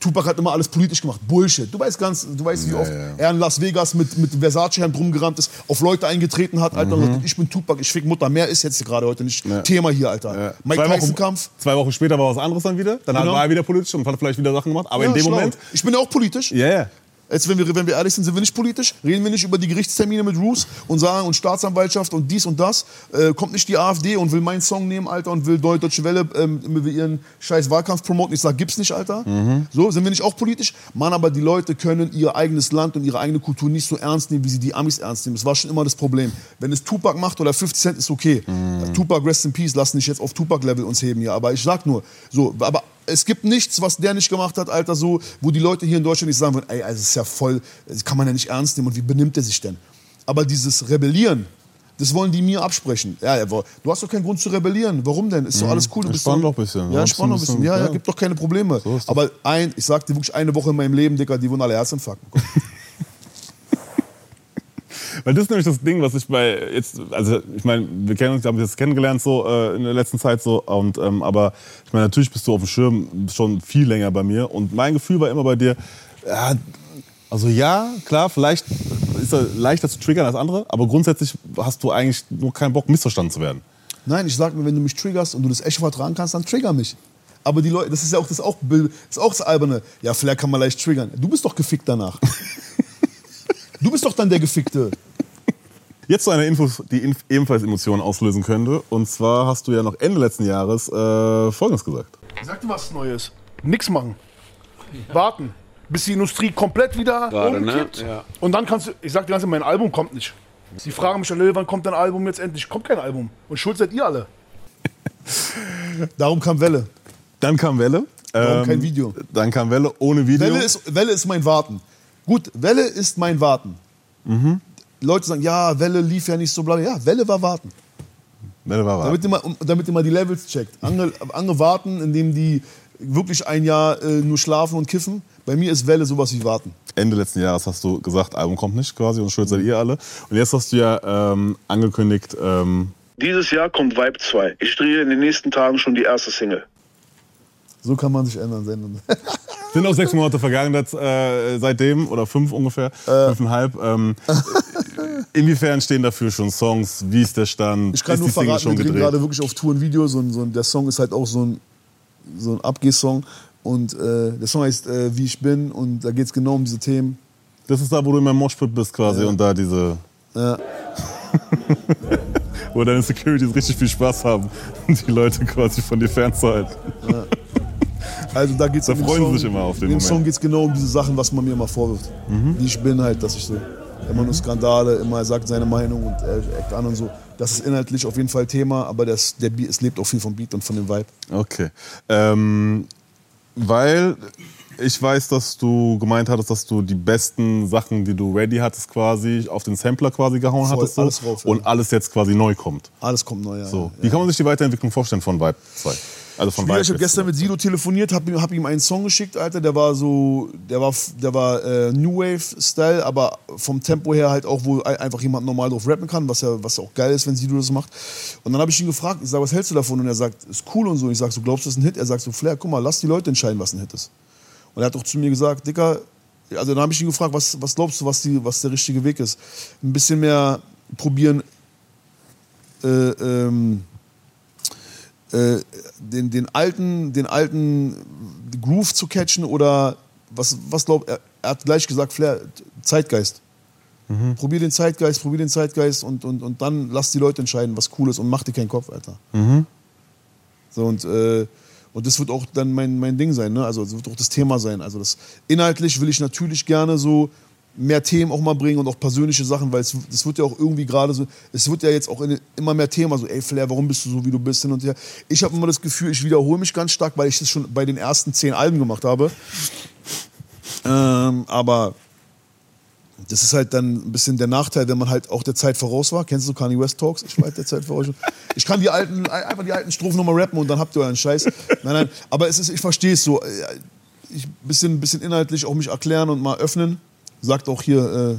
Tupac hat immer alles politisch gemacht. Bullshit. Du weißt ganz, du weißt, wie oft ja. er in Las Vegas mit, mit Versace-Hemd rumgerannt ist, auf Leute eingetreten hat, Alter. Mhm. Ich bin Tupac, ich fick Mutter. Mehr ist jetzt gerade heute nicht Thema hier, Alter. Ja. Mike Zwei Wochen- Tyson-Kampf. Zwei Wochen später war was anderes dann wieder. Dann Genau. war er wieder politisch und hat vielleicht wieder Sachen gemacht. Aber in Ja, dem schlau. Moment. Ich bin ja auch politisch. Ja, ja. Jetzt, wenn wir, wenn wir ehrlich sind, sind wir nicht politisch. Reden wir nicht über die Gerichtstermine mit Roos und sagen und Staatsanwaltschaft und dies und das. Äh, kommt nicht die AfD und will meinen Song nehmen, Alter, und will Deu- Deutsche Welle ähm, ihren scheiß Wahlkampf promoten. Ich sag, gibt's nicht, Alter. So, sind wir nicht auch politisch? Mann, aber die Leute können ihr eigenes Land und ihre eigene Kultur nicht so ernst nehmen, wie sie die Amis ernst nehmen. Das war schon immer das Problem. Wenn es Tupac macht oder 50 Cent, ist okay. Äh, Tupac, rest in peace, lass nicht jetzt auf Tupac-Level uns heben hier. Aber ich sag nur, so, aber es gibt nichts, was der nicht gemacht hat, Alter, so, wo die Leute hier in Deutschland nicht sagen würden, ey, also das ist ja voll, das kann man ja nicht ernst nehmen und wie benimmt er sich denn? Aber dieses Rebellieren, Das wollen die mir absprechen. Ja, du hast doch keinen Grund zu rebellieren. Warum denn? Ist doch alles cool. Du bist Entspann doch, ein bisschen. Ja, entspann doch ein bisschen. Ja, ja, gibt doch keine Probleme. So. Aber ein, ich sag dir wirklich eine Woche in meinem Leben, Dicker, die wurden alle Herzinfarkt bekommen. Weil das ist nämlich das Ding, was ich bei jetzt, also ich meine, wir kennen uns, wir haben uns jetzt kennengelernt so äh, in der letzten Zeit so und ähm, aber ich meine, natürlich bist du auf dem Schirm schon viel länger bei mir und mein Gefühl war immer bei dir, ja, also ja, klar, vielleicht ist er leichter zu triggern als andere, aber grundsätzlich hast du eigentlich nur keinen Bock, missverstanden zu werden. Nein, ich sag mir, wenn du mich triggerst und du das Echo vertragen kannst, dann trigger mich. Aber die Leute, das ist ja auch das, auch, das, ist auch das Alberne. Ja, vielleicht kann man leicht triggern. Du bist doch gefickt danach. [laughs] du bist doch dann der Gefickte. Jetzt zu einer Info, die inf ebenfalls Emotionen auslösen könnte. Und zwar hast du ja noch Ende letzten Jahres äh, Folgendes gesagt. Sag dir was Neues. Nix machen. Warten. Bis die Industrie komplett wieder Gerade, ne? umkippt. Ja. Und dann kannst du, ich sag dir ganz ehrlich, mein Album kommt nicht. Sie fragen mich, wann kommt dein Album jetzt endlich? Kommt kein Album. Und schuld seid ihr alle. Darum kam Welle. Dann kam Welle. Warum Ähm, kein Video? Dann kam Welle ohne Video. Welle ist, Welle ist mein Warten. Gut, Welle ist mein Warten. Mhm. Leute sagen, ja, Welle lief ja nicht so bla. Ja, Welle war Warten. Welle war wahr. Damit ihr mal, damit ihr mal die Levels checkt. Andere, andere warten, indem die wirklich ein Jahr äh, nur schlafen und kiffen. Bei mir ist Welle sowas wie Warten. Ende letzten Jahres hast du gesagt, Album kommt nicht quasi und schuld seid ihr alle. Und jetzt hast du ja ähm, angekündigt, ähm, Dieses Jahr kommt Vibe 2. Ich drehe in den nächsten Tagen schon die erste Single. So kann man sich ändern. Senden. [laughs] sind auch sechs Monate vergangen das, äh, seitdem oder fünf ungefähr, fünfeinhalb. Ähm, [laughs] inwiefern stehen dafür schon Songs? Wie ist der Stand? Ich kann ist nur verraten, wir schon drehen gedreht? gerade wirklich auf Tour ein Video. So ein, so ein, der Song ist halt auch so ein, so ein Abgehsong. Und äh, der Song heißt äh, Wie ich bin. Und da geht es genau um diese Themen. Das ist da, wo du in meinem Moshpit bist quasi und da diese... Ja. [laughs] wo deine Securities richtig viel Spaß haben und die Leute quasi von dir fernzuhalten. Also da geht's Da freuen sie Song, sich immer auf den In dem Moment. Song geht es genau um diese Sachen, was man mir immer vorwirft. Wie ich bin halt, dass ich so immer nur Skandale, immer er sagt seine Meinung und er eckt an und so. Das ist inhaltlich auf jeden Fall Thema, aber das, der Beat, es lebt auch viel vom Beat und von dem Vibe. Okay. Ähm, weil ich weiß, dass du gemeint hattest, dass du die besten Sachen, die du ready hattest, quasi auf den Sampler quasi gehauen Voll, hattest. So, alles rauf, ja. Und alles jetzt quasi neu kommt. Alles kommt neu. Ja. So. ja. Wie kann man sich die Weiterentwicklung vorstellen von Vibe 2? Also von ich habe gestern mit Sido telefoniert, habe ihm, hab ihm einen Song geschickt, Alter. Der war so, der war, der war äh, New Wave Style, aber vom Tempo her halt auch, wo ein- einfach jemand normal drauf rappen kann, was ja, was ja auch geil ist, wenn Sido das macht. Und dann habe ich ihn gefragt, ich sage, was hältst du davon? Und er sagt, ist cool und so. Ich sage, so glaubst du, das ist ein Hit? Er sagt so, Flair, guck mal, lass die Leute entscheiden, was ein Hit ist. Und er hat auch zu mir gesagt, Dicker, also dann habe ich ihn gefragt, was, was glaubst du, was, die, was der richtige Weg ist? Ein bisschen mehr probieren, äh, ähm, äh, den, den alten, den alten Groove zu catchen oder was, was glaubt er? Er hat gleich gesagt, Flair, Zeitgeist. Probier den Zeitgeist, probier den Zeitgeist und, und, und dann lass die Leute entscheiden, was cool ist und mach dir keinen Kopf, Alter. So und, äh, und das wird auch dann mein, mein Ding sein, ne? Also das wird auch das Thema sein. Also das inhaltlich will ich natürlich gerne so mehr Themen auch mal bringen und auch persönliche Sachen, weil es das wird ja auch irgendwie gerade so, es wird ja jetzt auch in, immer mehr Thema, so, ey Flair, warum bist du so, wie du bist hin und her. Ich habe immer das Gefühl, ich wiederhole mich ganz stark, weil ich das schon bei den ersten zehn Alben gemacht habe. Ähm, aber das ist halt dann ein bisschen der Nachteil, wenn man halt auch der Zeit voraus war. Kennst du Kanye West Talks? Ich war halt der Zeit voraus. Ich kann die alten, einfach die alten Strophen nochmal rappen und dann habt ihr euren Scheiß. Nein, nein, aber es ist, ich verstehe es so. Ich bisschen, bisschen inhaltlich auch mich erklären und mal öffnen. Sagt auch hier äh,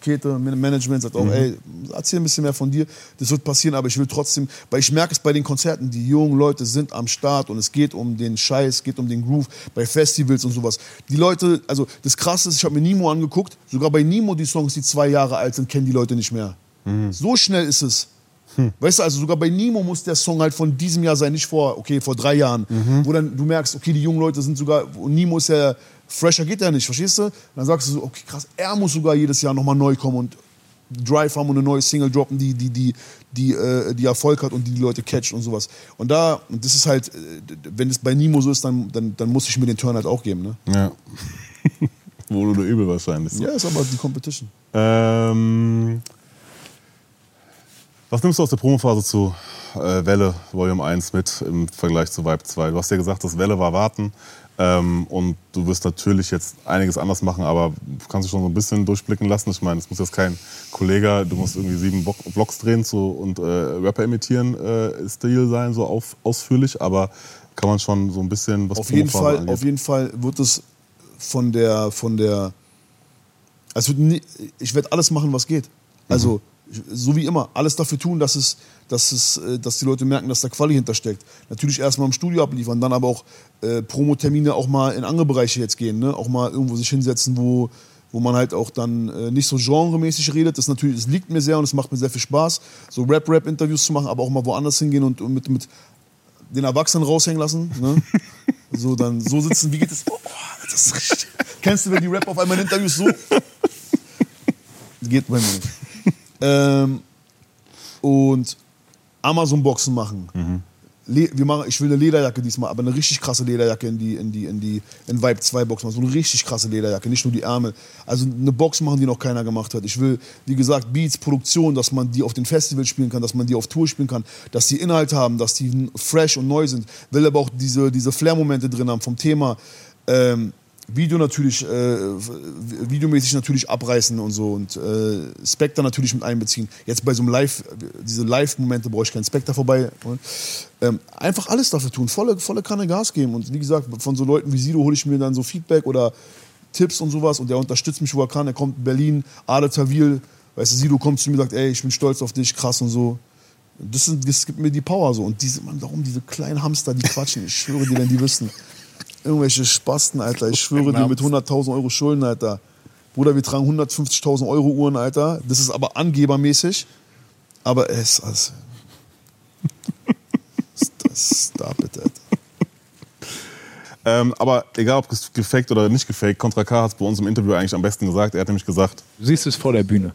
Kete, Management, sagt auch, ey, erzähl ein bisschen mehr von dir. Das wird passieren, aber ich will trotzdem, weil ich merke es bei den Konzerten, die jungen Leute sind am Start und es geht um den Scheiß, es geht um den Groove, bei Festivals und sowas. Die Leute, also das Krasse ist, ich habe mir Nimo angeguckt, sogar bei Nimo die Songs, die zwei Jahre alt sind, kennen die Leute nicht mehr. So schnell ist es. Weißt du, also sogar bei Nemo muss der Song halt von diesem Jahr sein, nicht vor, okay, vor drei Jahren. Wo dann du merkst, okay, die jungen Leute sind sogar, und Nemo ist ja, fresher geht der nicht, verstehst du? Dann sagst du so, okay, krass, er muss sogar jedes Jahr nochmal neu kommen und Drive haben und eine neue Single droppen, die, die, die, die, äh, die Erfolg hat und die die Leute catcht und sowas. Und da, und das ist halt, äh, wenn es bei Nemo so ist, dann, dann, dann muss ich mir den Turn halt auch geben, ne? Ja. [laughs] Wohl oder übel wahrscheinlich. Ja, ist aber die Competition. Ähm, was nimmst du aus der Promophase zu äh, Welle Volume 1 mit im Vergleich zu Vibe 2? Du hast ja gesagt, das Welle war Warten. Ähm, und du wirst natürlich jetzt einiges anders machen, aber kannst du schon so ein bisschen durchblicken lassen. Ich meine, es muss jetzt kein Kollege, du musst irgendwie sieben Vlogs drehen zu, und äh, Rapper imitieren, äh, Stil sein, so auf, ausführlich, aber kann man schon so ein bisschen was Auf jeden, Fall, angeht. auf jeden Fall wird es von der, von der, also ich werde alles machen, was geht. Also, ich- so wie immer, alles dafür tun, dass es, dass es, äh, dass die Leute merken, dass da Quali hintersteckt. Natürlich erstmal im Studio abliefern, dann aber auch äh, Promotermine auch mal in andere Bereiche jetzt gehen, ne? Auch mal irgendwo sich hinsetzen, wo, wo man halt auch dann äh, nicht so genremäßig redet. Das natürlich, das liegt mir sehr und es macht mir sehr viel Spaß, so Rap-Rap-Interviews zu machen, aber auch mal woanders hingehen und, und mit, mit den Erwachsenen raushängen lassen. Ne? [laughs] So dann so sitzen, wie geht es? Oh, das. Kennst du, wenn die Rap auf einmal in Interviews so? [laughs] Geht bei mir nicht. Ähm, und Amazon-Boxen machen. Le wir machen. Ich will eine Lederjacke diesmal, aber eine richtig krasse Lederjacke in die, in die, in die, in Vibe 2 Box machen. So eine richtig krasse Lederjacke, nicht nur die Ärmel. Also eine Box machen, die noch keiner gemacht hat. Ich will, wie gesagt, Beats, Produktion, dass man die auf den Festivals spielen kann, dass man die auf Tour spielen kann, dass die Inhalt haben, dass die fresh und neu sind. Will aber auch diese, diese Flair-Momente drin haben vom Thema. Ähm, Video natürlich, äh, videomäßig natürlich abreißen und so und äh, Spectre natürlich mit einbeziehen. Jetzt bei so einem Live, diese Live-Momente brauche ich keinen Spectre vorbei. Ähm, einfach alles dafür tun, volle, volle Kanne Gas geben. Und wie gesagt, von so Leuten wie Sido hole ich mir dann so Feedback oder Tipps und sowas und der unterstützt mich, wo er kann. Er kommt in Berlin, Ade Tawil, weißt du, Sido kommt zu mir und sagt, ey, ich bin stolz auf dich, krass und so. Das, sind, das gibt mir die Power so. Und diese, man, darum diese kleinen Hamster, die quatschen, ich schwöre dir, wenn die wüssten. Irgendwelche Spasten, Alter. Ich schwöre dir mit 100.000 Euro Schulden, Alter. Bruder, wir tragen 150.000 Euro Uhren, Alter. Das ist aber angebermäßig. Aber es, also. Das, stop it, Alter. Ähm, aber egal, ob es gefaked oder nicht gefaked, Contra K hat es bei uns im Interview eigentlich am besten gesagt. Er hat nämlich gesagt, Du siehst es vor der Bühne,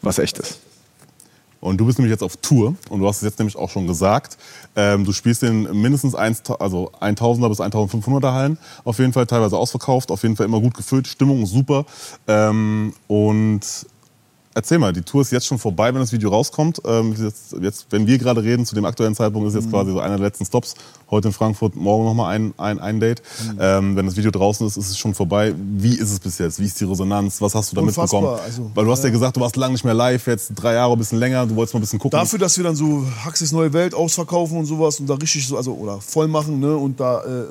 was echt ist. Und du bist nämlich jetzt auf Tour und du hast es jetzt nämlich auch schon gesagt. Ähm, du spielst in mindestens 1, also 1000er bis 1500er Hallen. Auf jeden Fall teilweise ausverkauft, auf jeden Fall immer gut gefüllt. Stimmung super. Ähm, und erzähl mal, die Tour ist jetzt schon vorbei, wenn das Video rauskommt. Ähm, jetzt, jetzt, wenn wir gerade reden, zu dem aktuellen Zeitpunkt ist jetzt quasi so einer der letzten Stops. Heute in Frankfurt, morgen nochmal ein, ein, ein Date. Ähm, wenn das Video draußen ist, ist es schon vorbei. Wie ist es bis jetzt? Wie ist die Resonanz? Was hast du da Unfassbar, mitbekommen? also, Weil du hast ja gesagt, du warst lange nicht mehr live, jetzt drei Jahre, ein bisschen länger. Du wolltest mal ein bisschen gucken. Dafür, dass wir dann so Haxis Neue Welt ausverkaufen und sowas und da richtig so, also oder voll machen, ne, und da äh,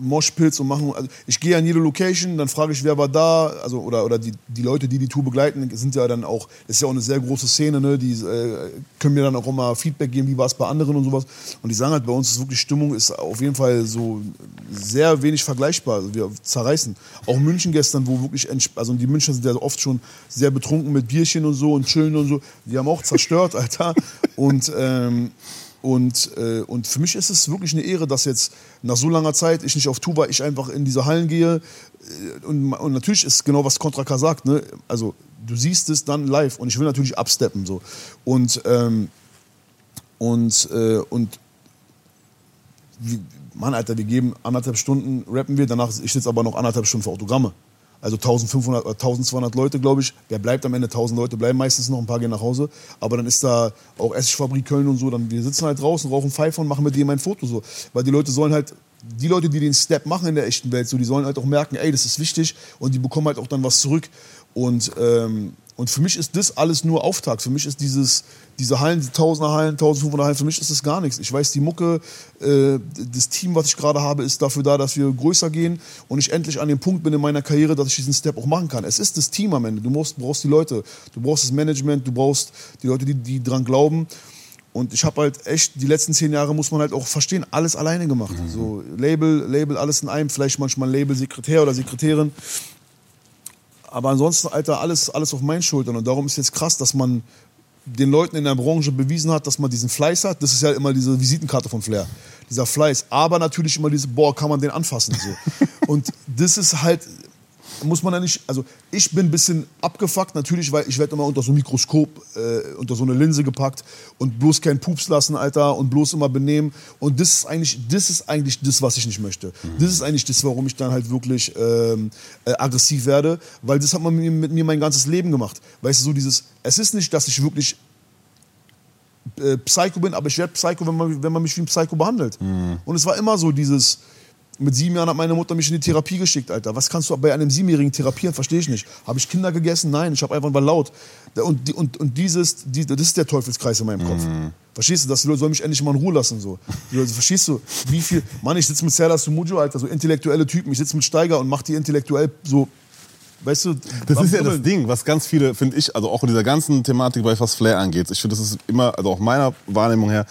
Moshpits und machen. Also ich gehe an jede Location, dann frage ich, wer war da, also oder, oder die, die Leute, die die Tour begleiten, sind ja dann auch, das ist ja auch eine sehr große Szene, ne, die äh, können mir dann auch immer Feedback geben, wie war es bei anderen und sowas. Und die sagen halt, bei uns ist wirklich Stimmung, ist auf jeden Fall so sehr wenig vergleichbar. Also wir zerreißen. Auch München gestern, wo wirklich, also die Münchner sind ja oft schon sehr betrunken mit Bierchen und so und chillen und so. Die haben auch zerstört, [laughs] Alter. Und, ähm, und, äh, und für mich ist es wirklich eine Ehre, dass jetzt nach so langer Zeit ich nicht auf Tour war, ich einfach in diese Hallen gehe. Äh, Und, und natürlich ist genau, was Contra K sagt. Ne? Also du siehst es dann live und ich will natürlich absteppen. So. Und, ähm, und, äh, und wie, Mann, Alter, wir geben anderthalb Stunden, rappen wir, danach, ich sitze aber noch anderthalb Stunden für Autogramme. Also 1500 oder 1200 Leute, glaube ich. Wer bleibt am Ende? 1000 Leute bleiben meistens noch, ein paar gehen nach Hause. Aber dann ist da auch Essigfabrik Köln und so. Dann, wir sitzen halt draußen, rauchen Pfeife und machen mit dem ein Foto so. Weil die Leute sollen halt, die Leute, die den Step machen in der echten Welt, so, die sollen halt auch merken, ey, das ist wichtig und die bekommen halt auch dann was zurück. Und, ähm, und für mich ist das alles nur Auftakt. Für mich ist dieses, diese Hallen, die Tausender Hallen, 1500 Hallen, für mich ist das gar nichts. Ich weiß, die Mucke, äh, das Team, was ich gerade habe, ist dafür da, dass wir größer gehen und ich endlich an dem Punkt bin in meiner Karriere, dass ich diesen Step auch machen kann. Es ist das Team am Ende. Du brauchst, brauchst die Leute, du brauchst das Management, du brauchst die Leute, die, die dran glauben. Und ich habe halt echt, die letzten zehn Jahre muss man halt auch verstehen, alles alleine gemacht. So Label, Label, alles in einem, vielleicht manchmal Label-Sekretär oder Sekretärin. Aber ansonsten, Alter, alles, alles auf meinen Schultern. Und darum ist jetzt krass, dass man den Leuten in der Branche bewiesen hat, dass man diesen Fleiß hat. Das ist ja immer diese Visitenkarte von Flair. Dieser Fleiß. Aber natürlich immer diese, boah, kann man den anfassen. So. [laughs] Und das ist halt, muss man ja nicht, also ich bin ein bisschen abgefuckt natürlich, weil ich werde immer unter so ein Mikroskop, äh, unter so eine Linse gepackt und bloß keinen Pups lassen, Alter, und bloß immer benehmen. Und das ist eigentlich, das ist eigentlich das, was ich nicht möchte. Das ist eigentlich das, warum ich dann halt wirklich ähm, äh, aggressiv werde, weil das hat man mit, mir- mit mir mein ganzes Leben gemacht. Weißt du, so dieses, es ist nicht, dass ich wirklich äh, Psycho bin, aber ich werde Psycho, wenn man, wenn man mich wie ein Psycho behandelt. Und es war immer so dieses, Mit sieben Jahren hat meine Mutter mich in die Therapie geschickt, Alter. Was kannst du bei einem Siebenjährigen therapieren? Verstehe ich nicht. Habe ich Kinder gegessen? Nein, ich habe einfach war laut. Und, und, und dieses, die, das ist der Teufelskreis in meinem Kopf. Verstehst du? Das sollen mich endlich mal in Ruhe lassen. So. Leute, verstehst du, wie viel. Mann, ich sitze mit Serdar Sumujo, Alter, so intellektuelle Typen. Ich sitze mit Steiger und mach die intellektuell so. Weißt du, Das ist ja das. Ding, was ganz viele, finde ich, also auch in dieser ganzen Thematik, was Flair angeht. Ich finde, das ist immer, also auch meiner Wahrnehmung her,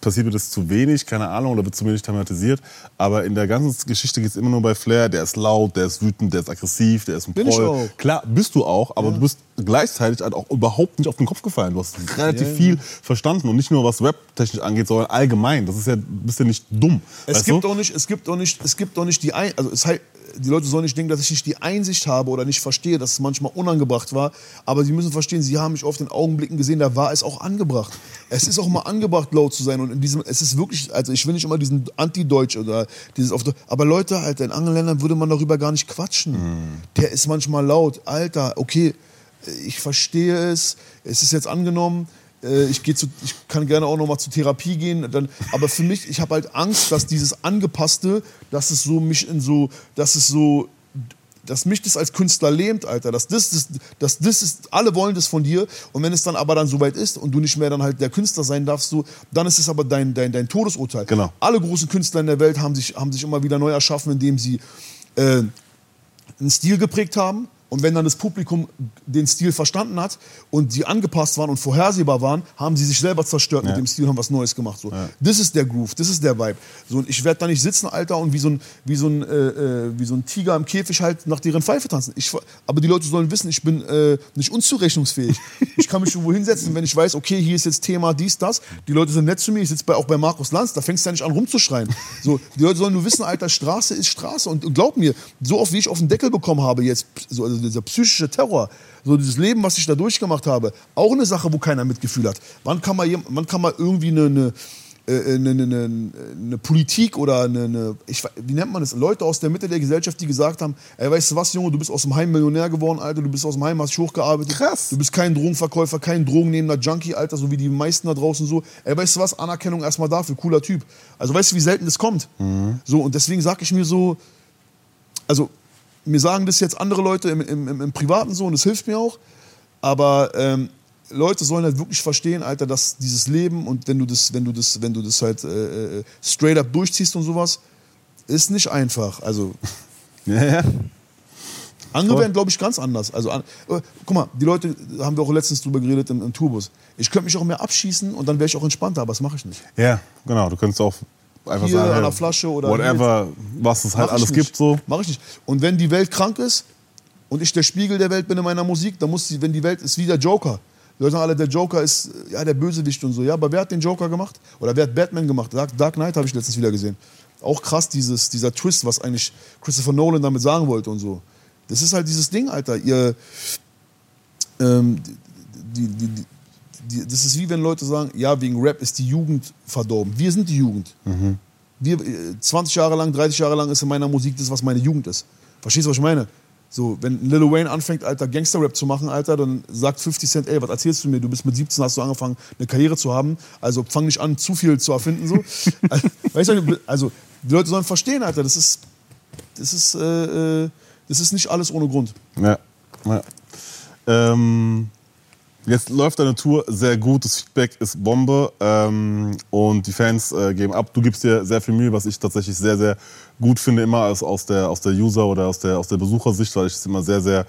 passiert mir das zu wenig, keine Ahnung, oder wird zu wenig thematisiert. Aber in der ganzen Geschichte geht es immer nur bei Flair, der ist laut, der ist wütend, der ist aggressiv, der ist ein Bin Proll. auch. Klar, bist du auch, aber du bist gleichzeitig halt auch überhaupt nicht auf den Kopf gefallen. Du hast relativ viel verstanden und nicht nur was Rap-technisch angeht, sondern allgemein. Das ist ja, bist ja nicht dumm. Es gibt, du? auch nicht, es gibt auch nicht, es gibt auch nicht die Ein also es heißt, die Leute sollen nicht denken, dass ich nicht die Einsicht habe oder nicht verstehe, dass es manchmal unangebracht war. Aber sie müssen verstehen, sie haben mich auf den Augenblicken gesehen, da war es auch angebracht. Es ist auch mal angebracht, laut zu sein. Und in diesem, es ist wirklich, also ich will nicht immer diesen Anti-Deutsch oder dieses auf Aber Leute, Alter, in anderen Ländern würde man darüber gar nicht quatschen. Der ist manchmal laut. Alter, okay, ich verstehe es, es ist jetzt angenommen, äh, ich, geh zu, ich kann gerne auch noch mal zur Therapie gehen, dann, aber für mich, ich habe halt Angst, dass dieses Angepasste, dass es so mich in so, dass es so, dass mich das als Künstler lähmt, Alter, dass das, das, dass das ist, alle wollen das von dir und wenn es dann aber dann soweit ist und du nicht mehr dann halt der Künstler sein darfst, so, dann ist es aber dein, dein, dein Todesurteil. Genau. Alle großen Künstler in der Welt haben sich, haben sich immer wieder neu erschaffen, indem sie äh, einen Stil geprägt haben. Und wenn dann das Publikum den Stil verstanden hat und sie angepasst waren und vorhersehbar waren, haben sie sich selber zerstört mit dem Stil und haben was Neues gemacht. So. Das ist der Groove, das ist der Vibe. So, und ich werde da nicht sitzen, Alter, und wie so ein, wie so ein, äh, äh, wie so ein Tiger im Käfig halt nach deren Pfeife tanzen. Ich, aber die Leute sollen wissen, ich bin äh, nicht unzurechnungsfähig. [laughs] Ich kann mich irgendwo hinsetzen, wenn ich weiß, okay, hier ist jetzt Thema dies, das. Die Leute sind nett zu mir. Ich sitze bei, auch bei Markus Lanz, da fängst du ja nicht an rumzuschreien. So, die Leute sollen nur wissen, Alter, Straße ist Straße. Und, und glaub mir, so oft wie ich auf den Deckel bekommen habe jetzt, so, also dieser psychische Terror, so dieses Leben, was ich da durchgemacht habe, auch eine Sache, wo keiner Mitgefühl hat. Wann kann man, wann kann man irgendwie eine, eine äh, eine, eine, eine, eine Politik oder eine, ich, wie nennt man das, Leute aus der Mitte der Gesellschaft, die gesagt haben, ey, weißt du was, Junge, du bist aus dem Heim Millionär geworden, Alter, du bist aus dem Heim, hast dich hochgearbeitet. Krass. Du bist kein Drogenverkäufer, kein drogennehmender Junkie, Alter, so wie die meisten da draußen so. Ey, weißt du was, Anerkennung erstmal dafür, cooler Typ. Also weißt du, wie selten das kommt? So, und deswegen sag ich mir so, also mir sagen das jetzt andere Leute im, im, im, Privaten so und das hilft mir auch, aber ähm, Leute sollen halt wirklich verstehen, Alter, dass dieses Leben und wenn du das, wenn du das, wenn du das halt äh, äh, straight up durchziehst und sowas, ist nicht einfach. Also [laughs] Ja, ja. andere werden, glaube ich, ganz anders. Also, an, äh, guck mal, die Leute, haben wir auch letztens drüber geredet im, im Tourbus. Ich könnte mich auch mehr abschießen und dann wäre ich auch entspannter, aber das mache ich nicht. Ja, genau. Du könntest auch einfach Hier sagen, an der Flasche oder whatever, was es halt alles nicht. gibt, so. Mach ich nicht. Und wenn die Welt krank ist und ich der Spiegel der Welt bin in meiner Musik, dann muss die, wenn die Welt ist wie der Joker. Die Leute sagen alle, der Joker ist ja der Bösewicht und so. Ja, aber wer hat den Joker gemacht? Oder wer hat Batman gemacht? Dark, Dark Knight habe ich letztens wieder gesehen. Auch krass, dieses, dieser Twist, was eigentlich Christopher Nolan damit sagen wollte und so. Das ist halt dieses Ding, Alter. Ihr, ähm, die, die, die, das ist wie wenn Leute sagen, ja, wegen Rap ist die Jugend verdorben. Wir sind die Jugend. Wir, äh, 20 Jahre lang, 30 Jahre lang ist in meiner Musik das, was meine Jugend ist. Verstehst du, was ich meine? So, wenn Lil Wayne anfängt, Alter, Gangster-Rap zu machen, Alter, dann sagt 50 Cent, ey, was erzählst du mir? Du bist mit 17, hast du angefangen, eine Karriere zu haben. Also fang nicht an, zu viel zu erfinden. So. [laughs] weißt du, also die Leute sollen verstehen, Alter, das ist, das ist, äh, äh, das ist nicht alles ohne Grund. Ja. ja. Ähm, jetzt läuft deine Tour sehr gut, das Feedback ist Bombe ähm, und die Fans äh, geben ab. Du gibst dir sehr viel Mühe, was ich tatsächlich sehr, sehr gut finde, immer als aus der, aus der User- oder aus der, aus der Besuchersicht, weil ich es immer sehr, sehr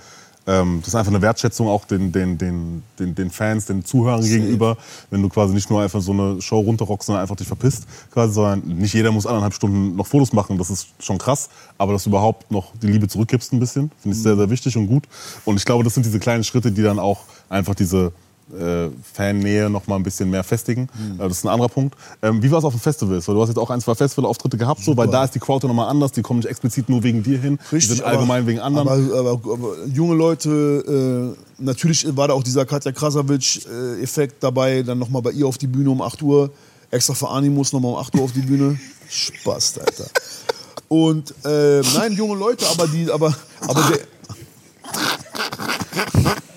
ähm, das ist einfach eine Wertschätzung auch den, den, den, den, den Fans, den Zuhörern gegenüber, wenn du quasi nicht nur einfach so eine Show runterrockst, sondern einfach dich verpisst, quasi, sondern nicht jeder muss anderthalb Stunden noch Fotos machen, das ist schon krass, aber dass du überhaupt noch die Liebe zurückgibst ein bisschen, finde ich sehr, sehr wichtig und gut. Und ich glaube, das sind diese kleinen Schritte, die dann auch einfach diese äh, Fannähe noch mal ein bisschen mehr festigen. Äh, Das ist ein anderer Punkt. Ähm, wie war es auf dem Festival? Weil du hast jetzt auch ein, zwei Festivalauftritte gehabt, so, weil da ist die Crowd noch mal anders. Die kommen nicht explizit nur wegen dir hin, die sind allgemein wegen anderen. Aber, aber, aber junge Leute, äh, natürlich war da auch dieser Katja Krasavic-Effekt dabei, dann nochmal bei ihr auf die Bühne um 8 Uhr, extra für Animus nochmal um 8 Uhr auf die Bühne. [laughs] Spaß, Alter. Und äh, nein, junge Leute, aber die, aber, aber der, [laughs]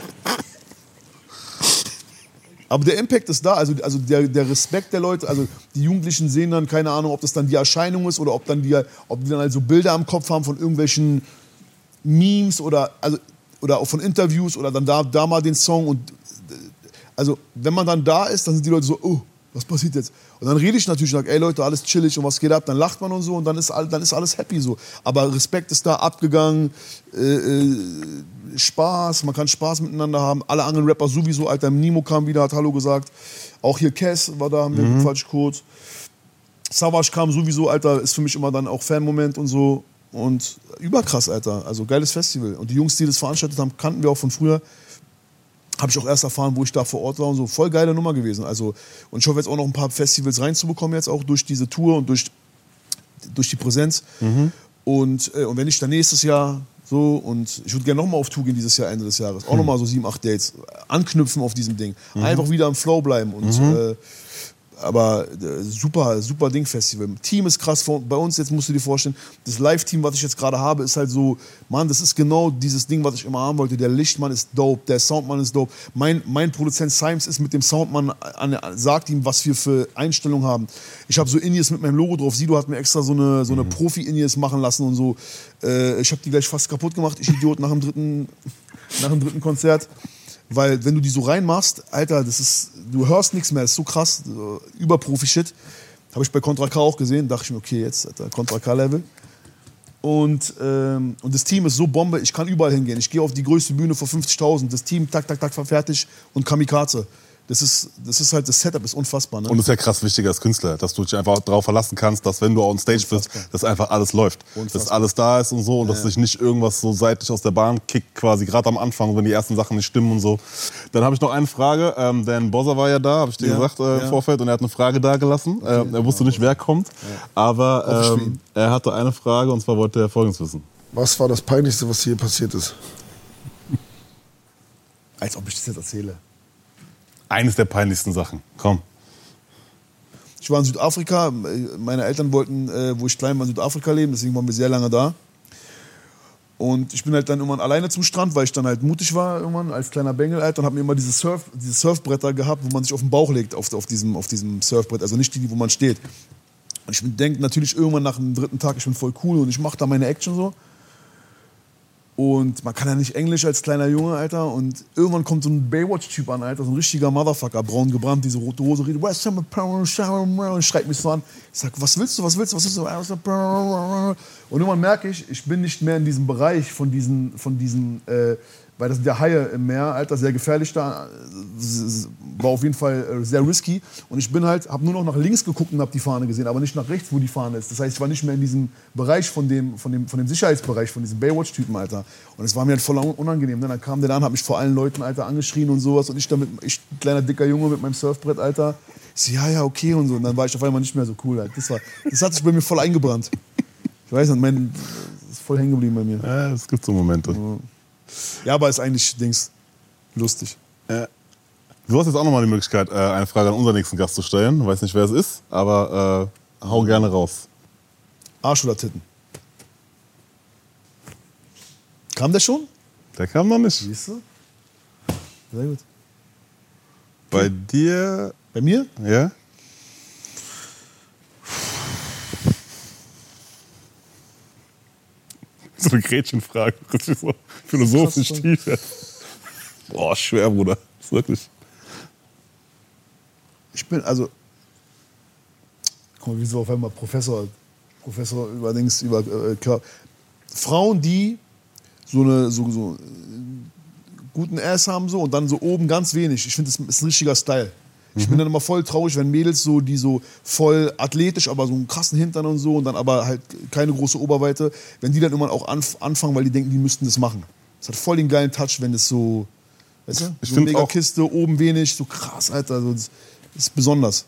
Aber der Impact ist da, also, also der, der Respekt der Leute, also die Jugendlichen sehen dann, keine Ahnung, ob das dann die Erscheinung ist oder ob, dann die, ob die dann also Bilder am Kopf haben von irgendwelchen Memes oder, also, oder auch von Interviews oder dann da, da mal den Song und also wenn man dann da ist, dann sind die Leute so, oh, was passiert jetzt? Und dann rede ich natürlich, sage, ey Leute, alles chillig und was geht ab? Dann lacht man und so und dann ist, all- dann ist alles happy so. Aber Respekt ist da abgegangen, äh, äh, Spaß, man kann Spaß miteinander haben. Alle anderen Rapper sowieso, Alter, Nimo kam wieder, hat Hallo gesagt. Auch hier Cass war da, haben wir Mhm. falsch kurz. Savage kam sowieso, Alter, ist für mich immer dann auch Fan-Moment und so. Und überkrass, Alter. Also geiles Festival. Und die Jungs, die das veranstaltet haben, kannten wir auch von früher. Habe ich auch erst erfahren, wo ich da vor Ort war und so. Voll geile Nummer gewesen. Also, und ich hoffe jetzt auch noch ein paar Festivals reinzubekommen, jetzt auch durch diese Tour und durch, durch die Präsenz. Und, äh, und wenn nicht, dann nächstes Jahr so. Und ich würde gerne nochmal auf Tour gehen dieses Jahr, Ende des Jahres. Auch nochmal so sieben, acht Dates. Anknüpfen auf diesem Ding. Einfach wieder im Flow bleiben. Und, äh, aber äh, super, super Ding Festival. Team ist krass. Bei uns jetzt musst du dir vorstellen, das Live-Team, was ich jetzt gerade habe, ist halt so, Mann, das ist genau dieses Ding, was ich immer haben wollte. Der Lichtmann ist dope, der Soundmann ist dope. Mein, mein Produzent Symes ist mit dem Soundmann, an, sagt ihm, was wir für Einstellungen haben. Ich habe so Indies mit meinem Logo drauf. Sido hat mir extra so eine, so eine Profi-Indies machen lassen und so. Äh, ich habe die gleich fast kaputt gemacht, ich Idiot, nach dem dritten, nach dem dritten Konzert. Weil wenn du die so reinmachst, Alter, das ist, du hörst nichts mehr, das ist so krass, Überprofi-Shit. Habe ich bei Contra K auch gesehen, dachte ich mir, okay, jetzt, Alter, Contra K-Level. Und, ähm, und das Team ist so Bombe, ich kann überall hingehen. Ich gehe auf die größte Bühne vor 50.000, das Team, tak, tak, tak, fertig und Kamikaze. Das ist, das ist halt, das Setup ist unfassbar. Ne? Und das ist ja krass wichtig als Künstler, dass du dich einfach darauf verlassen kannst, dass wenn du on stage bist, dass einfach alles läuft. Dass Unfassbar. alles da ist und so und dass Ja. sich nicht irgendwas so seitlich aus der Bahn kickt, quasi gerade am Anfang, wenn die ersten Sachen nicht stimmen und so. Dann habe ich noch eine Frage. Ähm, Dan Bosser war ja da, habe ich dir Ja, gesagt äh, im ja. Vorfeld, und er hat eine Frage da gelassen. äh, er wusste nicht, wer kommt, aber ähm, er hatte eine Frage und zwar wollte er Folgendes wissen. Was war das Peinlichste, was hier passiert ist? Als ob ich das jetzt erzähle. Eines der peinlichsten Sachen. Komm. Ich war in Südafrika. Meine Eltern wollten, äh, wo ich klein war, in Südafrika leben. Deswegen waren wir sehr lange da. Und ich bin halt dann irgendwann alleine zum Strand, weil ich dann halt mutig war irgendwann als kleiner Bengel halt und habe mir immer diese, Surf, diese Surfbretter gehabt, wo man sich auf den Bauch legt auf, auf, diesem, auf diesem Surfbrett. Also nicht die, wo man steht. Und ich denke natürlich irgendwann nach dem dritten Tag, ich bin voll cool und ich mache da meine Action so. Und man kann ja nicht Englisch als kleiner Junge, Alter. Und irgendwann kommt so ein Baywatch-Typ an, Alter. So ein richtiger Motherfucker, braun gebrannt, diese rote Hose, redet, und schreit mich so an. Ich sag, was willst du, was willst du, was willst du? Und irgendwann merke ich, ich bin nicht mehr in diesem Bereich von diesen, von diesen äh, weil das sind ja Haie im Meer, Alter, sehr gefährlich da. War auf jeden Fall äh, sehr risky. Und ich bin halt, habe nur noch nach links geguckt und habe die Fahne gesehen, aber nicht nach rechts, wo die Fahne ist. Das heißt, ich war nicht mehr in diesem Bereich von dem, von dem, von dem Sicherheitsbereich, von diesem Baywatch-Typen, Alter. Und es war mir halt voll un- unangenehm. Ne? Dann kam der da an, hat mich vor allen Leuten, Alter, angeschrien und sowas. Und ich da mit, ich, ein kleiner, dicker Junge mit meinem Surfbrett, Alter. Ich so, ja, ja, okay und so. Und dann war ich auf einmal nicht mehr so cool. Halt. Das, war, das hat sich bei mir voll eingebrannt. Ich weiß nicht, mein, das ist voll hängen geblieben bei mir. Ja, es gibt so Momente. Ja, aber ist eigentlich, Dings, lustig. Du hast jetzt auch nochmal die Möglichkeit, äh, eine Frage an unseren nächsten Gast zu stellen. Weiß nicht, wer es ist, aber äh, hau gerne raus. Arsch oder Titten? Kam der schon? Der kam noch nicht. Siehst du? Sehr gut. Bei dir, Bei mir? ja? [laughs] So eine Gretchenfrage, so philosophisch Krass, tief. Ja. Boah, schwer, Bruder. Ist wirklich. Ich bin, also. Guck mal, wie so auf einmal Professor. Professor über Dings, über äh, Körper. Frauen, die so eine, so, so äh, guten Ass haben so und dann so oben ganz wenig. Ich finde, das ist ein richtiger Style. Ich bin dann immer voll traurig, wenn Mädels so, die so voll athletisch, aber so einen krassen Hintern und so und dann aber halt keine große Oberweite, wenn die dann irgendwann auch anf anfangen, weil die denken, die müssten das machen. Das hat voll den geilen Touch, wenn das so, weißt du, Ich so mega Kiste, oben wenig, so krass, Alter. So, das ist besonders.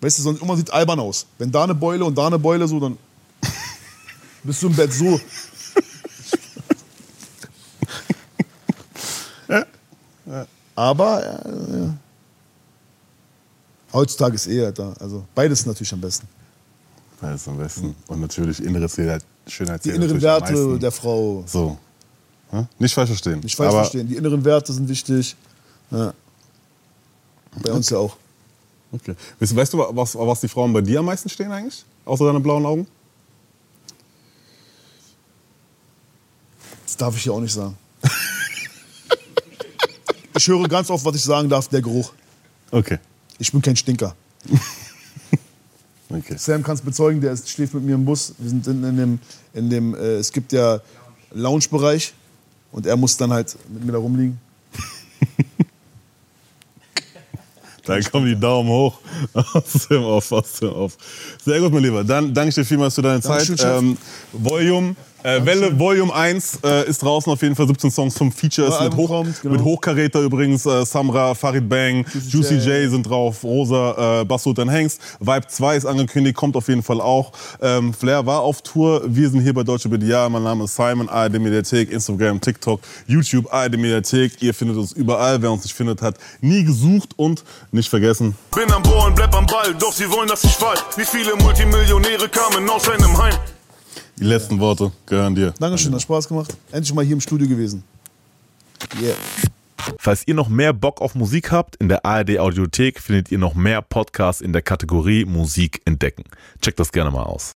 Weißt du, sonst immer sieht albern aus. Wenn da eine Beule und da eine Beule, so, dann [laughs] bist du im Bett so. [laughs] Aber äh, ja. Heutzutage ist eh, Alter. Also beides natürlich am besten. Ist am besten. Und natürlich innere Schönheit. Schönheit Die inneren Werte der Frau. So. Ja? Nicht falsch verstehen. Nicht falsch verstehen. Die inneren Werte sind wichtig. Ja. Bei uns ja auch. Okay. Weißt, weißt du, was, was die Frauen bei dir am meisten stehen eigentlich? Außer deine blauen Augen? Das darf ich hier auch nicht sagen. [laughs] ich höre ganz oft, was ich sagen darf, der Geruch. Okay. Ich bin kein Stinker. [laughs] okay. Sam kann es bezeugen, der ist, schläft mit mir im Bus. Wir sind in, in dem, in dem äh, es gibt ja Lounge-Bereich und er muss dann halt mit mir da rumliegen. [laughs] Da kommen die Daumen hoch. [laughs] Pass hör auf, pass hör auf. Sehr gut, mein Lieber. Dann danke ich dir vielmals für deine Dankeschön, Zeit. Chef. Ähm, Volume, äh, Welle Volume 1 äh, ist draußen auf jeden Fall. 17 Songs, 5 Features mit, Hoch, kommt, genau. mit Hochkaräter übrigens. Äh, Samra, Farid Bang, Juicy, J. J. sind drauf, Rosa, äh, Bassut und Hengst. Vibe 2 ist angekündigt, kommt auf jeden Fall auch. Ähm, Flair war auf Tour. Wir sind hier bei Deutsche BDA. Mein Name ist Simon, ARD Mediathek, Instagram, TikTok, YouTube, ARD Mediathek. Ihr findet uns überall. Wer uns nicht findet, hat nie gesucht und nicht vergessen, Bin am Bohren, bleib am Ball, doch sie wollen, dass ich fall. Wie viele Multimillionäre kamen aus einem Heim? Die letzten Worte gehören dir. Dankeschön, hat Spaß gemacht. Endlich mal hier im Studio gewesen. Yeah. Falls ihr noch mehr Bock auf Musik habt, in der ARD Audiothek findet ihr noch mehr Podcasts in der Kategorie Musik entdecken. Checkt das gerne mal aus.